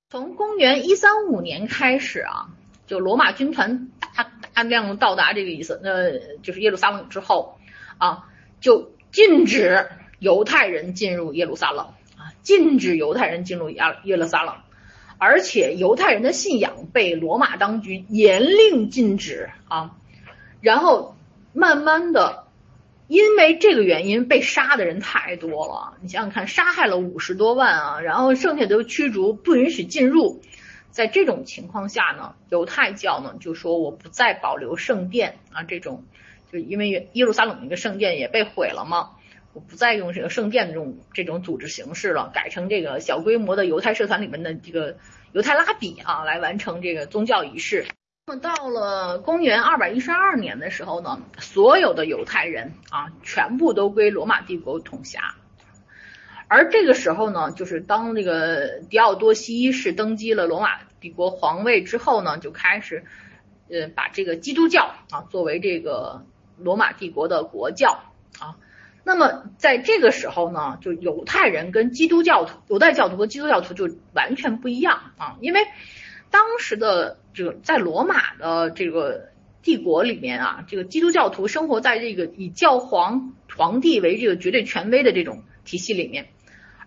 从公元一三五年开始啊，就罗马军团大大量到达这个意思，呃，就是耶路撒冷之后啊，就禁止犹太人进入耶路撒冷啊，禁止犹太人进入亚耶路撒冷。而且犹太人的信仰被罗马当局严令禁止啊，然后慢慢的，因为这个原因被杀的人太多了，你想想看，杀害了五十多万啊，然后剩下的驱逐，不允许进入。在这种情况下呢，犹太教呢就说我不再保留圣殿啊，这种就因为耶路撒冷那个圣殿也被毁了嘛。我不再用这个圣殿的这种这种组织形式了，改成这个小规模的犹太社团里面的这个犹太拉比啊，来完成这个宗教仪式。那么到了公元二百一十二年的时候呢，所有的犹太人啊，全部都归罗马帝国统辖。而这个时候呢，就是当这个狄奥多西一世登基了罗马帝国皇位之后呢，就开始呃把这个基督教啊作为这个罗马帝国的国教啊。那么在这个时候呢，就犹太人跟基督教徒、犹太教徒和基督教徒就完全不一样啊，因为当时的这个在罗马的这个帝国里面啊，这个基督教徒生活在这个以教皇皇帝为这个绝对权威的这种体系里面，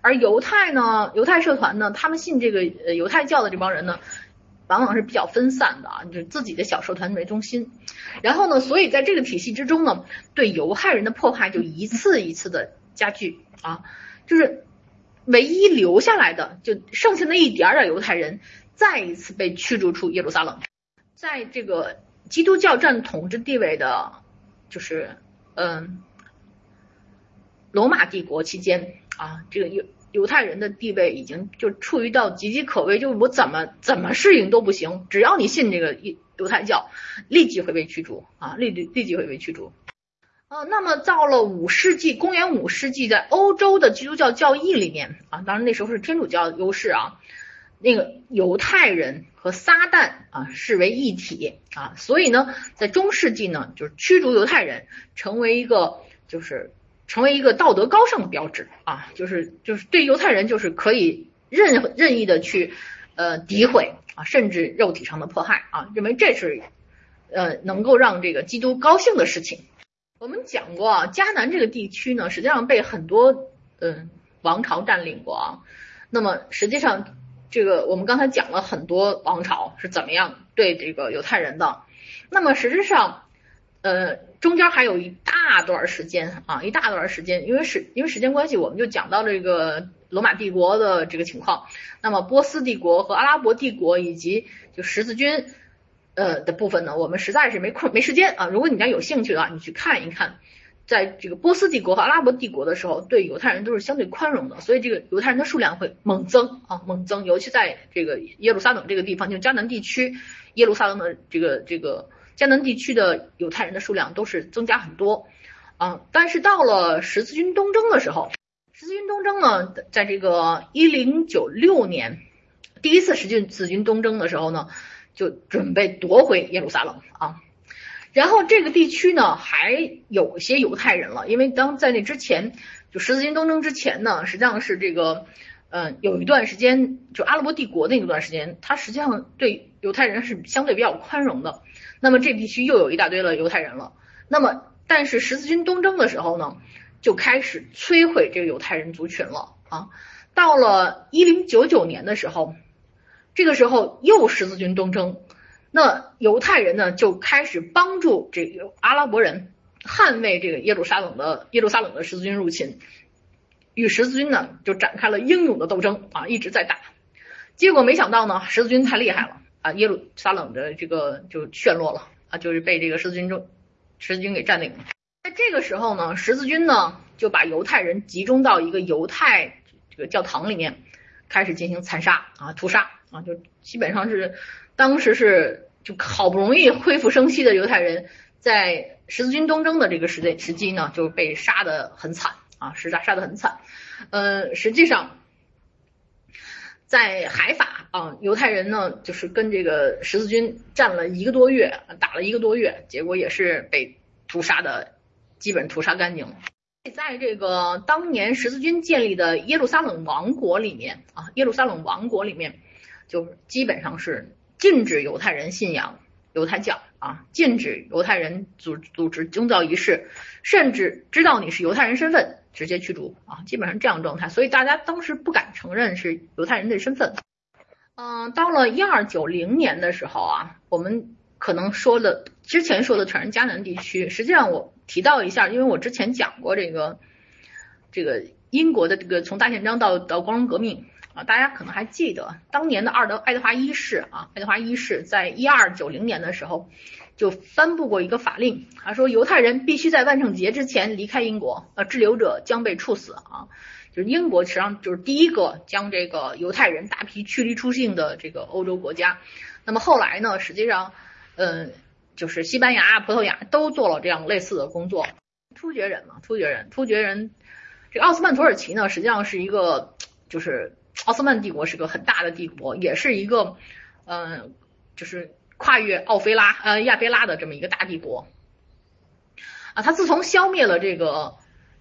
而犹太呢，犹太社团呢，他们信这个呃犹太教的这帮人呢。往往是比较分散的啊，就是自己的小社团为中心，然后呢，所以在这个体系之中呢，对犹太人的迫害就一次一次的加剧啊，就是唯一留下来的就剩下那一点点犹太人，再一次被驱逐出耶路撒冷，在这个基督教占统治地位的，就是嗯，罗马帝国期间啊，这个犹。犹太人的地位已经就处于到岌岌可危，就我怎么怎么适应都不行。只要你信这个犹犹太教，立即会被驱逐啊，立立立即会被驱逐。呃，那么到了五世纪，公元五世纪，在欧洲的基督教教义里面啊，当然那时候是天主教优势啊，那个犹太人和撒旦啊视为一体啊，所以呢，在中世纪呢，就是驱逐犹太人成为一个就是。成为一个道德高尚的标志啊，就是就是对犹太人就是可以任任意的去呃诋毁啊，甚至肉体上的迫害啊，认为这是呃能够让这个基督高兴的事情。我们讲过啊，迦南这个地区呢，实际上被很多嗯王朝占领过啊。那么实际上这个我们刚才讲了很多王朝是怎么样对这个犹太人的。那么实质上。呃，中间还有一大段时间啊，一大段时间，因为时因为时间关系，我们就讲到这个罗马帝国的这个情况。那么波斯帝国和阿拉伯帝国以及就十字军呃的部分呢，我们实在是没空没时间啊。如果你家有兴趣的话，你去看一看，在这个波斯帝国和阿拉伯帝国的时候，对犹太人都是相对宽容的，所以这个犹太人的数量会猛增啊，猛增，尤其在这个耶路撒冷这个地方，就迦南地区，耶路撒冷的这个这个。迦南地区的犹太人的数量都是增加很多，啊，但是到了十字军东征的时候，十字军东征呢，在这个一零九六年第一次十字十字军东征的时候呢，就准备夺回耶路撒冷啊，然后这个地区呢还有些犹太人了，因为当在那之前，就十字军东征之前呢，实际上是这个。嗯，有一段时间，就阿拉伯帝国那段时间，它实际上对犹太人是相对比较宽容的。那么这地区又有一大堆的犹太人了。那么，但是十字军东征的时候呢，就开始摧毁这个犹太人族群了啊。到了一零九九年的时候，这个时候又十字军东征，那犹太人呢就开始帮助这个阿拉伯人捍卫这个耶路撒冷的耶路撒冷的十字军入侵。与十字军呢就展开了英勇的斗争啊，一直在打，结果没想到呢，十字军太厉害了啊，耶路撒冷的这个就陷落了啊，就是被这个十字军中十字军给占领了。在这个时候呢，十字军呢就把犹太人集中到一个犹太这个教堂里面，开始进行残杀啊，屠杀啊，就基本上是当时是就好不容易恢复生息的犹太人，在十字军东征的这个时间时机呢，就被杀的很惨。啊，实杀杀的很惨，呃，实际上在海法啊，犹太人呢就是跟这个十字军战了一个多月，打了一个多月，结果也是被屠杀的，基本屠杀干净了。在这个当年十字军建立的耶路撒冷王国里面啊，耶路撒冷王国里面就基本上是禁止犹太人信仰犹太教啊，禁止犹太人组组织宗教仪式，甚至知道你是犹太人身份。直接驱逐啊，基本上这样状态，所以大家当时不敢承认是犹太人的身份。嗯，到了一二九零年的时候啊，我们可能说的之前说的全是迦南地区，实际上我提到一下，因为我之前讲过这个这个英国的这个从大宪章到到光荣革命啊，大家可能还记得当年的二德爱德华一世啊，爱德华一世在一二九零年的时候。就颁布过一个法令，他说犹太人必须在万圣节之前离开英国，呃，滞留者将被处死啊。就是英国实际上就是第一个将这个犹太人大批驱离出境的这个欧洲国家。那么后来呢，实际上，嗯，就是西班牙、葡萄牙都做了这样类似的工作。突厥人嘛，突厥人，突厥人，这个奥斯曼土耳其呢，实际上是一个，就是奥斯曼帝国是个很大的帝国，也是一个，嗯，就是。跨越奥菲拉呃亚非拉的这么一个大帝国啊。他自从消灭了这个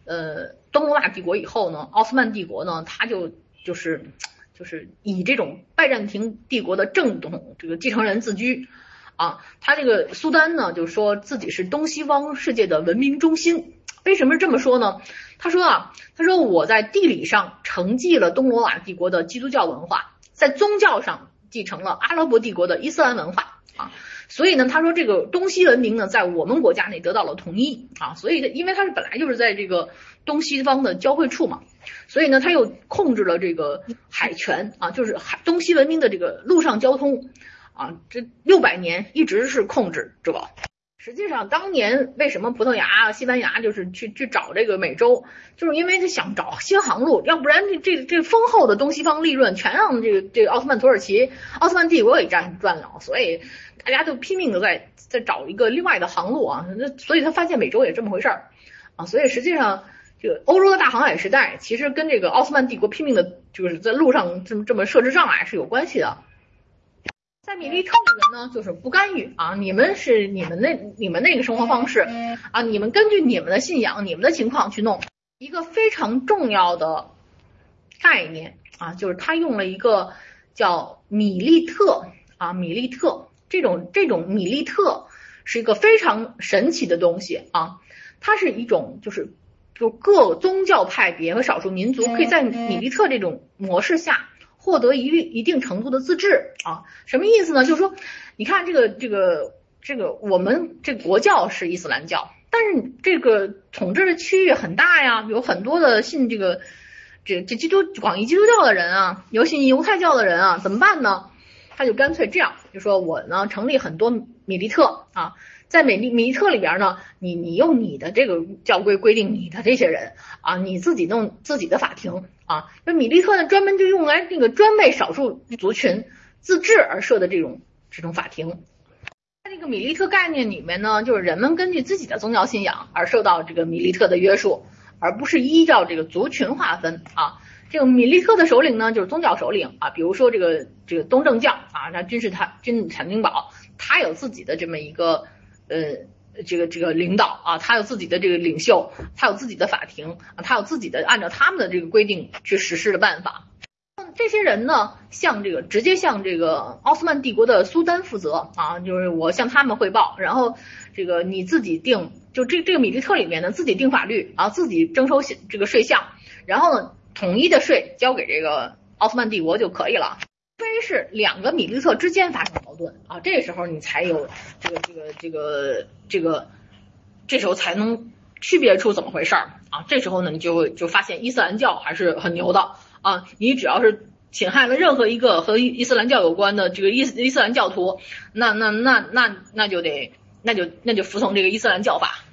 呃东罗马帝国以后呢，奥斯曼帝国呢，他就就是就是以这种拜占庭帝国的正统这个继承人自居啊。他这个苏丹呢，就说自己是东西方世界的文明中心。为什么这么说呢？他说啊，他说我在地理上承继了东罗马帝国的基督教文化，在宗教上继承了阿拉伯帝国的伊斯兰文化啊，所以呢，他说这个东西文明呢，在我们国家内得到了统一啊，所以因为他是本来就是在这个东西方的交汇处嘛，所以呢，他又控制了这个海权啊，就是海东西文明的这个陆上交通啊，这六百年一直是控制这个。实际上，当年为什么葡萄牙、西班牙就是去去找这个美洲，就是因为他想找新航路，要不然这这这丰厚的东西方利润全让这个这个奥斯曼土耳其、奥斯曼帝国给占赚了，所以大家就拼命的在在找一个另外的航路啊。那所以他发现美洲也这么回事儿啊。所以实际上，这个欧洲的大航海时代其实跟这个奥斯曼帝国拼命的就是在路上这么这么设置障碍是有关系的。在米利特的人呢，就是不干预啊，你们是你们那你们那个生活方式啊，你们根据你们的信仰、你们的情况去弄。一个非常重要的概念啊，就是他用了一个叫米利特啊，米利特这种这种米利特是一个非常神奇的东西啊，它是一种就是就各宗教派别和少数民族可以在米利特这种模式下。获得一一定程度的自治啊，什么意思呢？就是说，你看这个这个这个，我们这国教是伊斯兰教，但是这个统治的区域很大呀，有很多的信这个这这基督广义基督教的人啊，有信犹太教的人啊，怎么办呢？他就干脆这样，就说我呢成立很多米利特啊。在美利米利特里边呢，你你用你的这个教规规定你的这些人啊，你自己弄自己的法庭啊。那米利特呢，专门就用来那个专为少数族群自治而设的这种这种法庭。在这个米利特概念里面呢，就是人们根据自己的宗教信仰而受到这个米利特的约束，而不是依照这个族群划分啊。这个米利特的首领呢，就是宗教首领啊，比如说这个这个东正教啊，那君士坦君坦丁堡，他有自己的这么一个。呃，这个这个领导啊，他有自己的这个领袖，他有自己的法庭啊，他有自己的按照他们的这个规定去实施的办法。这些人呢，向这个直接向这个奥斯曼帝国的苏丹负责啊，就是我向他们汇报，然后这个你自己定，就这这个米利特里面呢，自己定法律啊，自己征收这个税项，然后呢，统一的税交给这个奥斯曼帝国就可以了。非是两个米利特之间发生啊，这时候你才有这个这个这个这个，这时候才能区别出怎么回事儿啊。这时候呢，你就就发现伊斯兰教还是很牛的啊。你只要是侵害了任何一个和伊斯兰教有关的这个伊斯伊斯兰教徒，那那那那那就得那就那就服从这个伊斯兰教法。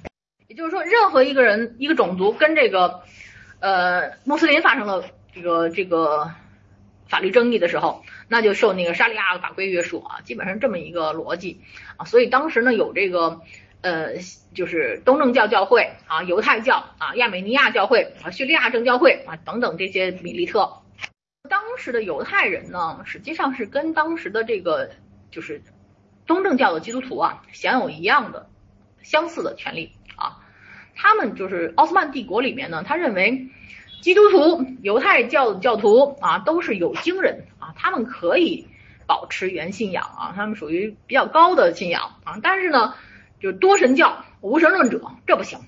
也就是说，任何一个人一个种族跟这个呃穆斯林发生了这个这个法律争议的时候。那就受那个沙利亚法规约束啊，基本上这么一个逻辑啊，所以当时呢有这个呃，就是东正教教会啊、犹太教啊、亚美尼亚教会啊、叙利亚正教会啊等等这些米利特。当时的犹太人呢，实际上是跟当时的这个就是东正教的基督徒啊，享有一样的相似的权利啊。他们就是奥斯曼帝国里面呢，他认为。基督徒、犹太教教徒啊，都是有经人啊，他们可以保持原信仰啊，他们属于比较高的信仰啊。但是呢，就多神教、无神论者这不行。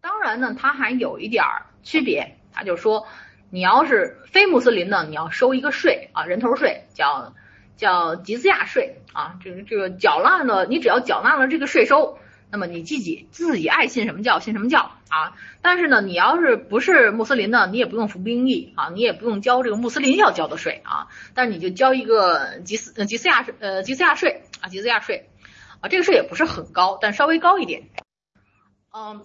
当然呢，他还有一点区别，他就说，你要是非穆斯林呢，你要收一个税啊，人头税，叫叫吉斯亚税啊，这个这个缴纳了，你只要缴纳了这个税收。那么你自己自己爱信什么教信什么教啊？但是呢，你要是不是穆斯林呢，你也不用服兵役啊，你也不用交这个穆斯林要交的税啊。但是你就交一个吉斯吉斯亚呃吉斯亚税啊吉斯亚税啊，这个税也不是很高，但稍微高一点。嗯，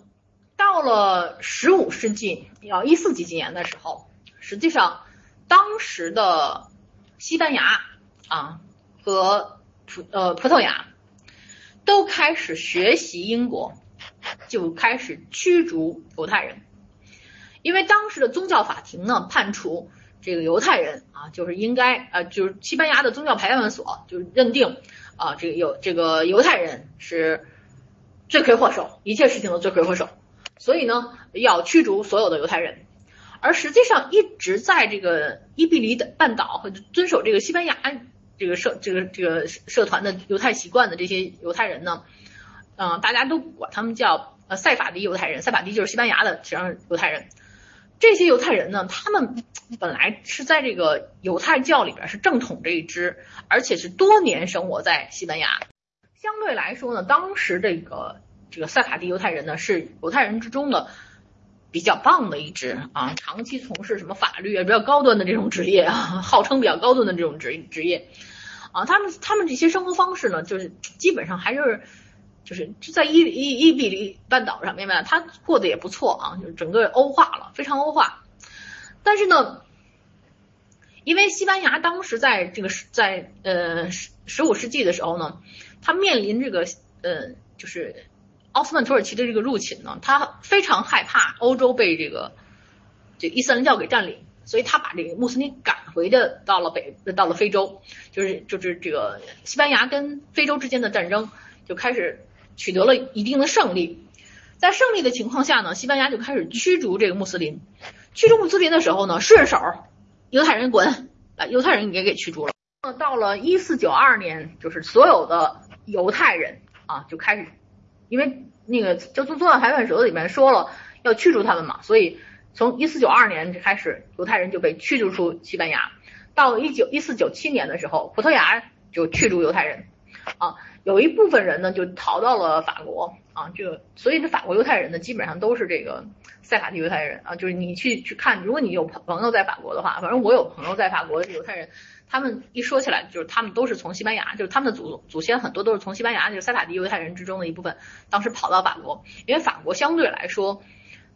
到了十五世纪要一四几几年的时候，实际上当时的西班牙啊和葡呃葡萄牙。都开始学习英国，就开始驱逐犹太人，因为当时的宗教法庭呢判处这个犹太人啊，就是应该啊，就是西班牙的宗教裁判所就认定啊，这个有这个犹太人是罪魁祸首，一切事情的罪魁祸首，所以呢，要驱逐所有的犹太人。而实际上，一直在这个伊比利的半岛和遵守这个西班牙这个社这个这个社团的犹太习惯的这些犹太人呢，嗯，大家都管他们叫呃塞法迪犹太人，塞法迪就是西班牙的实际上犹太人。这些犹太人呢，他们本来是在这个犹太教里边是正统这一支，而且是多年生活在西班牙。相对来说呢，当时这个这个塞法迪犹太人呢，是犹太人之中的比较棒的一支啊，长期从事什么法律啊比较高端的这种职业啊，号称比较高端的这种职职业啊，他们他们这些生活方式呢，就是基本上还是。就是在伊伊伊比利半岛上面呢，他过得也不错啊，就整个欧化了，非常欧化。但是呢，因为西班牙当时在这个在呃十十五世纪的时候呢，他面临这个呃就是奥斯曼土耳其的这个入侵呢，他非常害怕欧洲被这个这伊斯兰教给占领，所以他把这个穆斯林赶回的到了北到了非洲，就是就是这个西班牙跟非洲之间的战争就开始。取得了一定的胜利，在胜利的情况下呢，西班牙就开始驱逐这个穆斯林。驱逐穆斯林的时候呢，顺手犹太人滚，把犹太人也给驱逐了。那到了一四九二年，就是所有的犹太人啊就开始，因为那个就宗教裁判手里面说了要驱逐他们嘛，所以从一四九二年开始，犹太人就被驱逐出西班牙。到一九一四九七年的时候，葡萄牙就驱逐犹太人啊。有一部分人呢，就逃到了法国啊，就所以这法国犹太人呢，基本上都是这个塞卡蒂犹太人啊。就是你去去看，如果你有朋友在法国的话，反正我有朋友在法国的犹太人，他们一说起来，就是他们都是从西班牙，就是他们的祖祖先很多都是从西班牙，就是塞法迪犹太人之中的一部分，当时跑到法国，因为法国相对来说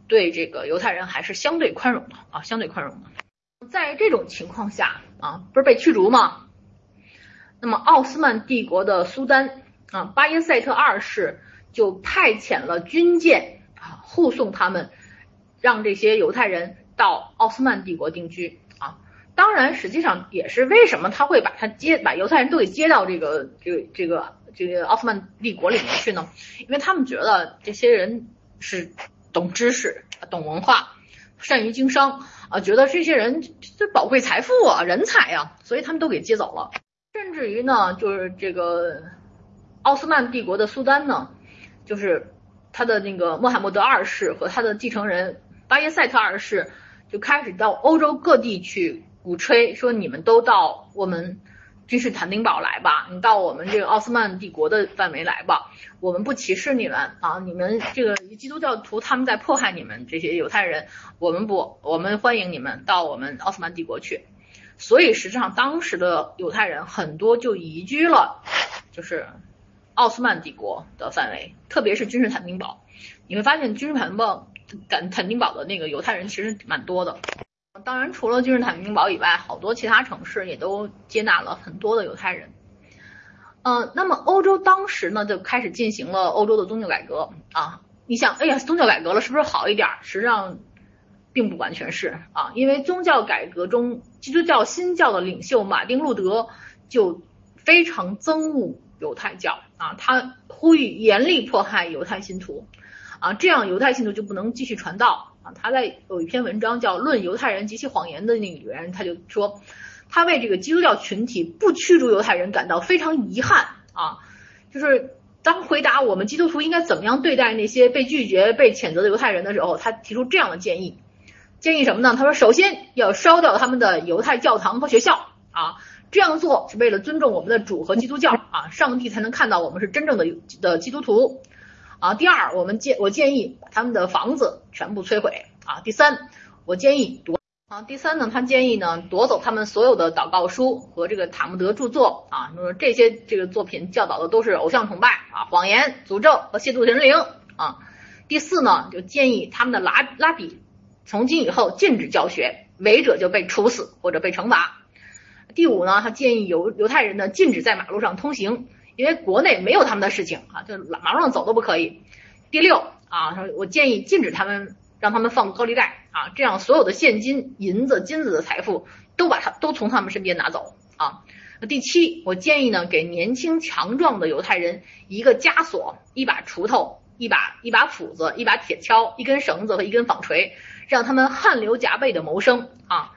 对这个犹太人还是相对宽容的啊，相对宽容的。在这种情况下啊，不是被驱逐吗？那么奥斯曼帝国的苏丹啊巴耶塞特二世就派遣了军舰啊护送他们，让这些犹太人到奥斯曼帝国定居。当然，实际上也是为什么他会把他接把犹太人都给接到这个这个这个这个奥斯曼帝国里面去呢？因为他们觉得这些人是懂知识、懂文化、善于经商啊，觉得这些人这宝贵财富啊、人才呀，所以他们都给接走了。甚至于呢，就是这个奥斯曼帝国的苏丹呢，就是他的那个穆罕默德二世和他的继承人巴耶塞特二世就开始到欧洲各地去鼓吹，说你们都到我们君士坦丁堡来吧，你到我们这个奥斯曼帝国的范围来吧，我们不歧视你们啊，你们这个基督教徒他们在迫害你们这些犹太人，我们不，我们欢迎你们到我们奥斯曼帝国去。所以实际上，当时的犹太人很多就移居了，就是奥斯曼帝国的范围，特别是君士坦丁堡。你会发现君士坦丁堡、坦坦丁堡的那个犹太人其实蛮多的。当然，除了君士坦丁堡以外，好多其他城市也都接纳了很多的犹太人。嗯，那么欧洲当时呢就开始进行了欧洲的宗教改革啊。你想，哎呀，宗教改革了，是不是好一点？实际上。并不完全是啊，因为宗教改革中，基督教新教的领袖马丁路德就非常憎恶犹太教啊，他呼吁严厉迫害犹太信徒啊，这样犹太信徒就不能继续传道他在有一篇文章叫《论犹太人及其谎言》的那里边，他就说，他为这个基督教群体不驱逐犹太人感到非常遗憾啊，就是当回答我们基督徒应该怎么样对待那些被拒绝、被谴责的犹太人的时候，他提出这样的建议。建议什么呢？他说，首先要烧掉他们的犹太教堂和学校啊，这样做是为了尊重我们的主和基督教啊，上帝才能看到我们是真正的的基督徒啊。第二，我们建我建议把他们的房子全部摧毁啊。第三，我建议夺啊。第三呢，他建议呢夺走他们所有的祷告书和这个塔木德著作啊，说这些这个作品教导的都是偶像崇拜啊、谎言、诅咒和亵渎神灵啊。第四呢，就建议他们的拉拉比。从今以后禁止教学，违者就被处死或者被惩罚。第五呢，他建议犹犹太人呢禁止在马路上通行，因为国内没有他们的事情啊，就马路上走都不可以。第六啊，说我建议禁止他们让他们放高利贷啊，这样所有的现金、银子、金子的财富都把他都从他们身边拿走啊。那第七，我建议呢，给年轻强壮的犹太人一个枷锁，一把锄头，一把一把斧子，一把铁锹，一根绳子和一根纺锤，让他们汗流浃背的谋生啊。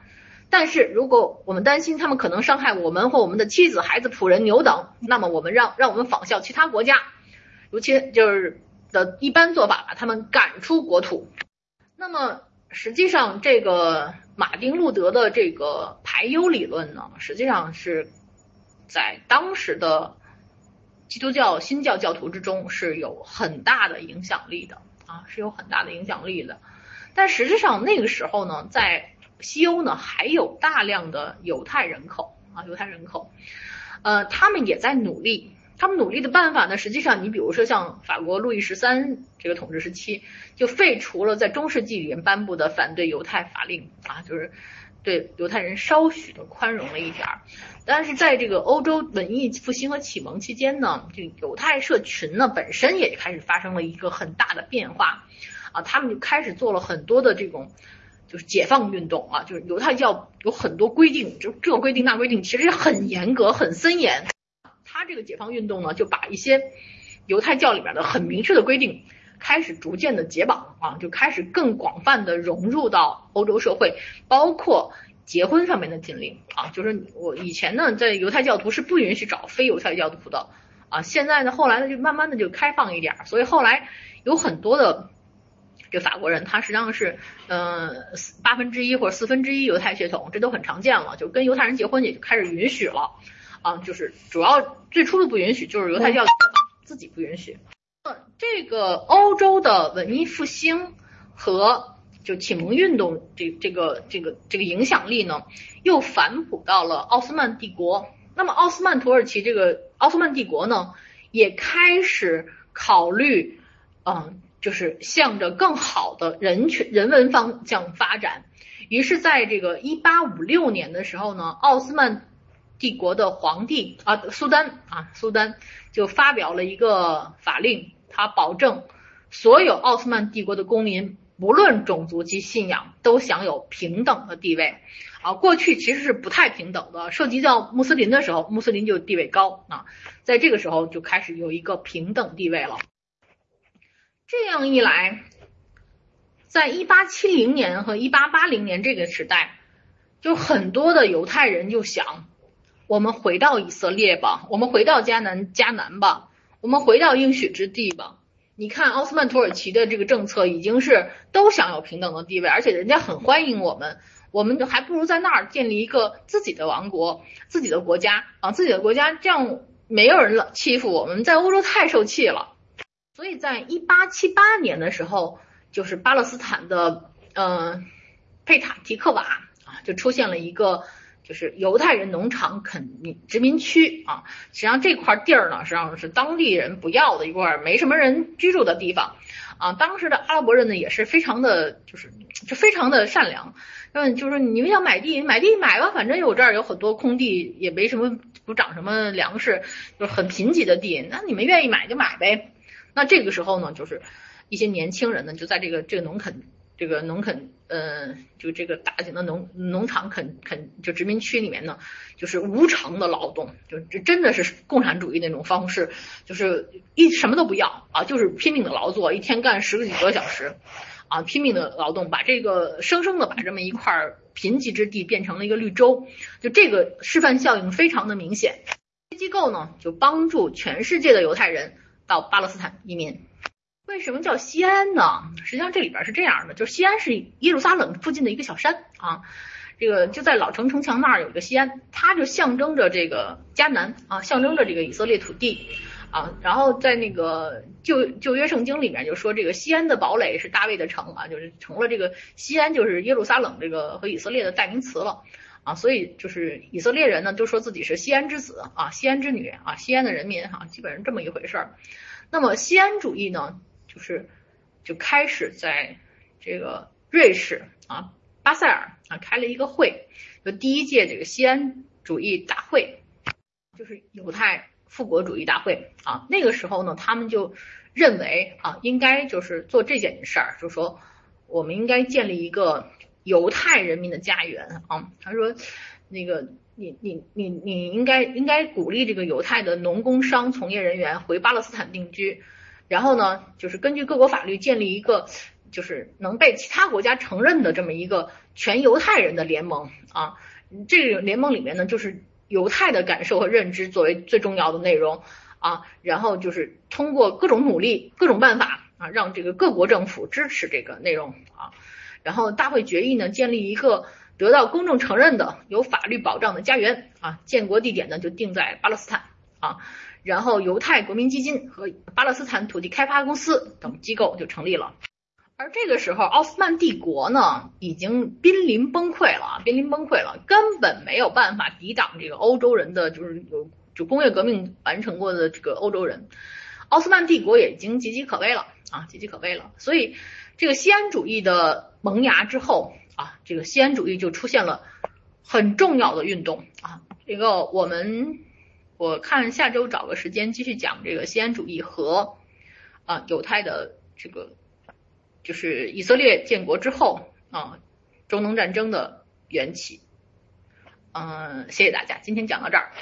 但是如果我们担心他们可能伤害我们或我们的妻子、孩子、仆人、牛等，那么我们让让我们仿效其他国家，尤其就是的一般做法，把他们赶出国土。那么实际上，这个马丁路德的这个排忧理论呢，实际上是在当时的基督教新教教徒之中是有很大的影响力的啊，是有很大的影响力的。但实际上那个时候呢，在西欧呢还有大量的犹太人口啊，犹太人口，呃，他们也在努力。他们努力的办法呢，实际上你比如说像法国路易十三这个统治时期，就废除了在中世纪里面颁布的反对犹太法令啊，就是对犹太人稍许的宽容了一点儿。但是在这个欧洲文艺复兴和启蒙期间呢，这犹太社群呢本身也开始发生了一个很大的变化啊，他们就开始做了很多的这种。就是解放运动啊，就是犹太教有很多规定，就这规定那规定，其实很严格、很森严。他这个解放运动呢，就把一些犹太教里面的很明确的规定开始逐渐的解绑啊，就开始更广泛的融入到欧洲社会，包括结婚上面的禁令啊，就是我以前呢，在犹太教徒是不允许找非犹太教徒的啊，现在呢，后来呢，就慢慢的就开放一点，所以后来有很多的。这法国人他实际上是，嗯，八分之一或者四分之一犹太血统，这都很常见了。就跟犹太人结婚也就开始允许了，啊，就是主要最初的不允许就是犹太教自己不允许。这个欧洲的文艺复兴和就启蒙运动这这个这个这个影响力呢，又反哺到了奥斯曼帝国。那么奥斯曼土耳其这个奥斯曼帝国呢，也开始考虑，嗯。就是向着更好的人权人文方向发展，于是，在这个一八五六年的时候呢，奥斯曼帝国的皇帝啊苏丹啊苏丹就发表了一个法令，他保证所有奥斯曼帝国的公民，不论种族及信仰，都享有平等的地位啊。过去其实是不太平等的，涉及到穆斯林的时候，穆斯林就地位高啊，在这个时候就开始有一个平等地位了。这样一来，在一八七零年和一八八零年这个时代，就很多的犹太人就想，我们回到以色列吧，我们回到迦南迦南吧，我们回到应许之地吧。你看奥斯曼土耳其的这个政策已经是都享有平等的地位，而且人家很欢迎我们，我们还不如在那儿建立一个自己的王国、自己的国家啊，自己的国家这样没有人欺负我们，在欧洲太受气了。所以在一八七八年的时候，就是巴勒斯坦的呃佩塔提克瓦啊，就出现了一个就是犹太人农场垦殖民区啊。实际上这块地儿呢，实际上是当地人不要的一块没什么人居住的地方啊。当时的阿拉伯人呢，也是非常的就是就非常的善良，嗯，就是你们想买地，买地买吧，反正我这儿有很多空地，也没什么不长什么粮食，就是很贫瘠的地，那你们愿意买就买呗。那这个时候呢，就是一些年轻人呢，就在这个这个农垦这个农垦呃，就这个大型的农农场垦垦就殖民区里面呢，就是无偿的劳动，就这真的是共产主义那种方式，就是一什么都不要啊，就是拼命的劳作，一天干十几个小时啊，拼命的劳动，把这个生生的把这么一块贫瘠之地变成了一个绿洲，就这个示范效应非常的明显。机构呢，就帮助全世界的犹太人。到巴勒斯坦移民，为什么叫西安呢？实际上这里边是这样的，就是西安是耶路撒冷附近的一个小山啊，这个就在老城城墙那儿有一个西安，它就象征着这个迦南啊，象征着这个以色列土地啊。然后在那个旧旧约圣经里面就说这个西安的堡垒是大卫的城啊，就是成了这个西安就是耶路撒冷这个和以色列的代名词了啊。所以就是以色列人呢就说自己是西安之子啊，西安之女啊，西安的人民哈，基本上这么一回事儿。那么西安主义呢，就是就开始在这个瑞士啊，巴塞尔啊开了一个会，就第一届这个西安主义大会，就是犹太复国主义大会啊。那个时候呢，他们就认为啊，应该就是做这件事儿，就说我们应该建立一个犹太人民的家园啊。他说，那个你你你你应该应该鼓励这个犹太的农工商从业人员回巴勒斯坦定居，然后呢，就是根据各国法律建立一个就是能被其他国家承认的这么一个全犹太人的联盟啊。这个联盟里面呢，就是犹太的感受和认知作为最重要的内容啊，然后就是通过各种努力、各种办法啊，让这个各国政府支持这个内容啊，然后大会决议呢，建立一个得到公众承认的、有法律保障的家园啊，建国地点呢就定在巴勒斯坦啊，然后犹太国民基金和巴勒斯坦土地开发公司等机构就成立了。而这个时候，奥斯曼帝国呢，已经濒临崩溃了啊，濒临崩溃了，根本没有办法抵挡这个欧洲人的，就是有就工业革命完成过的这个欧洲人，奥斯曼帝国也已经岌岌可危了啊，岌岌可危了。所以，这个西安主义的萌芽之后啊，这个西安主义就出现了很重要的运动啊。这个我们我看下周找个时间继续讲这个西安主义和啊犹太的这个。就是以色列建国之后啊，中东战争的缘起。嗯，谢谢大家，今天讲到这儿。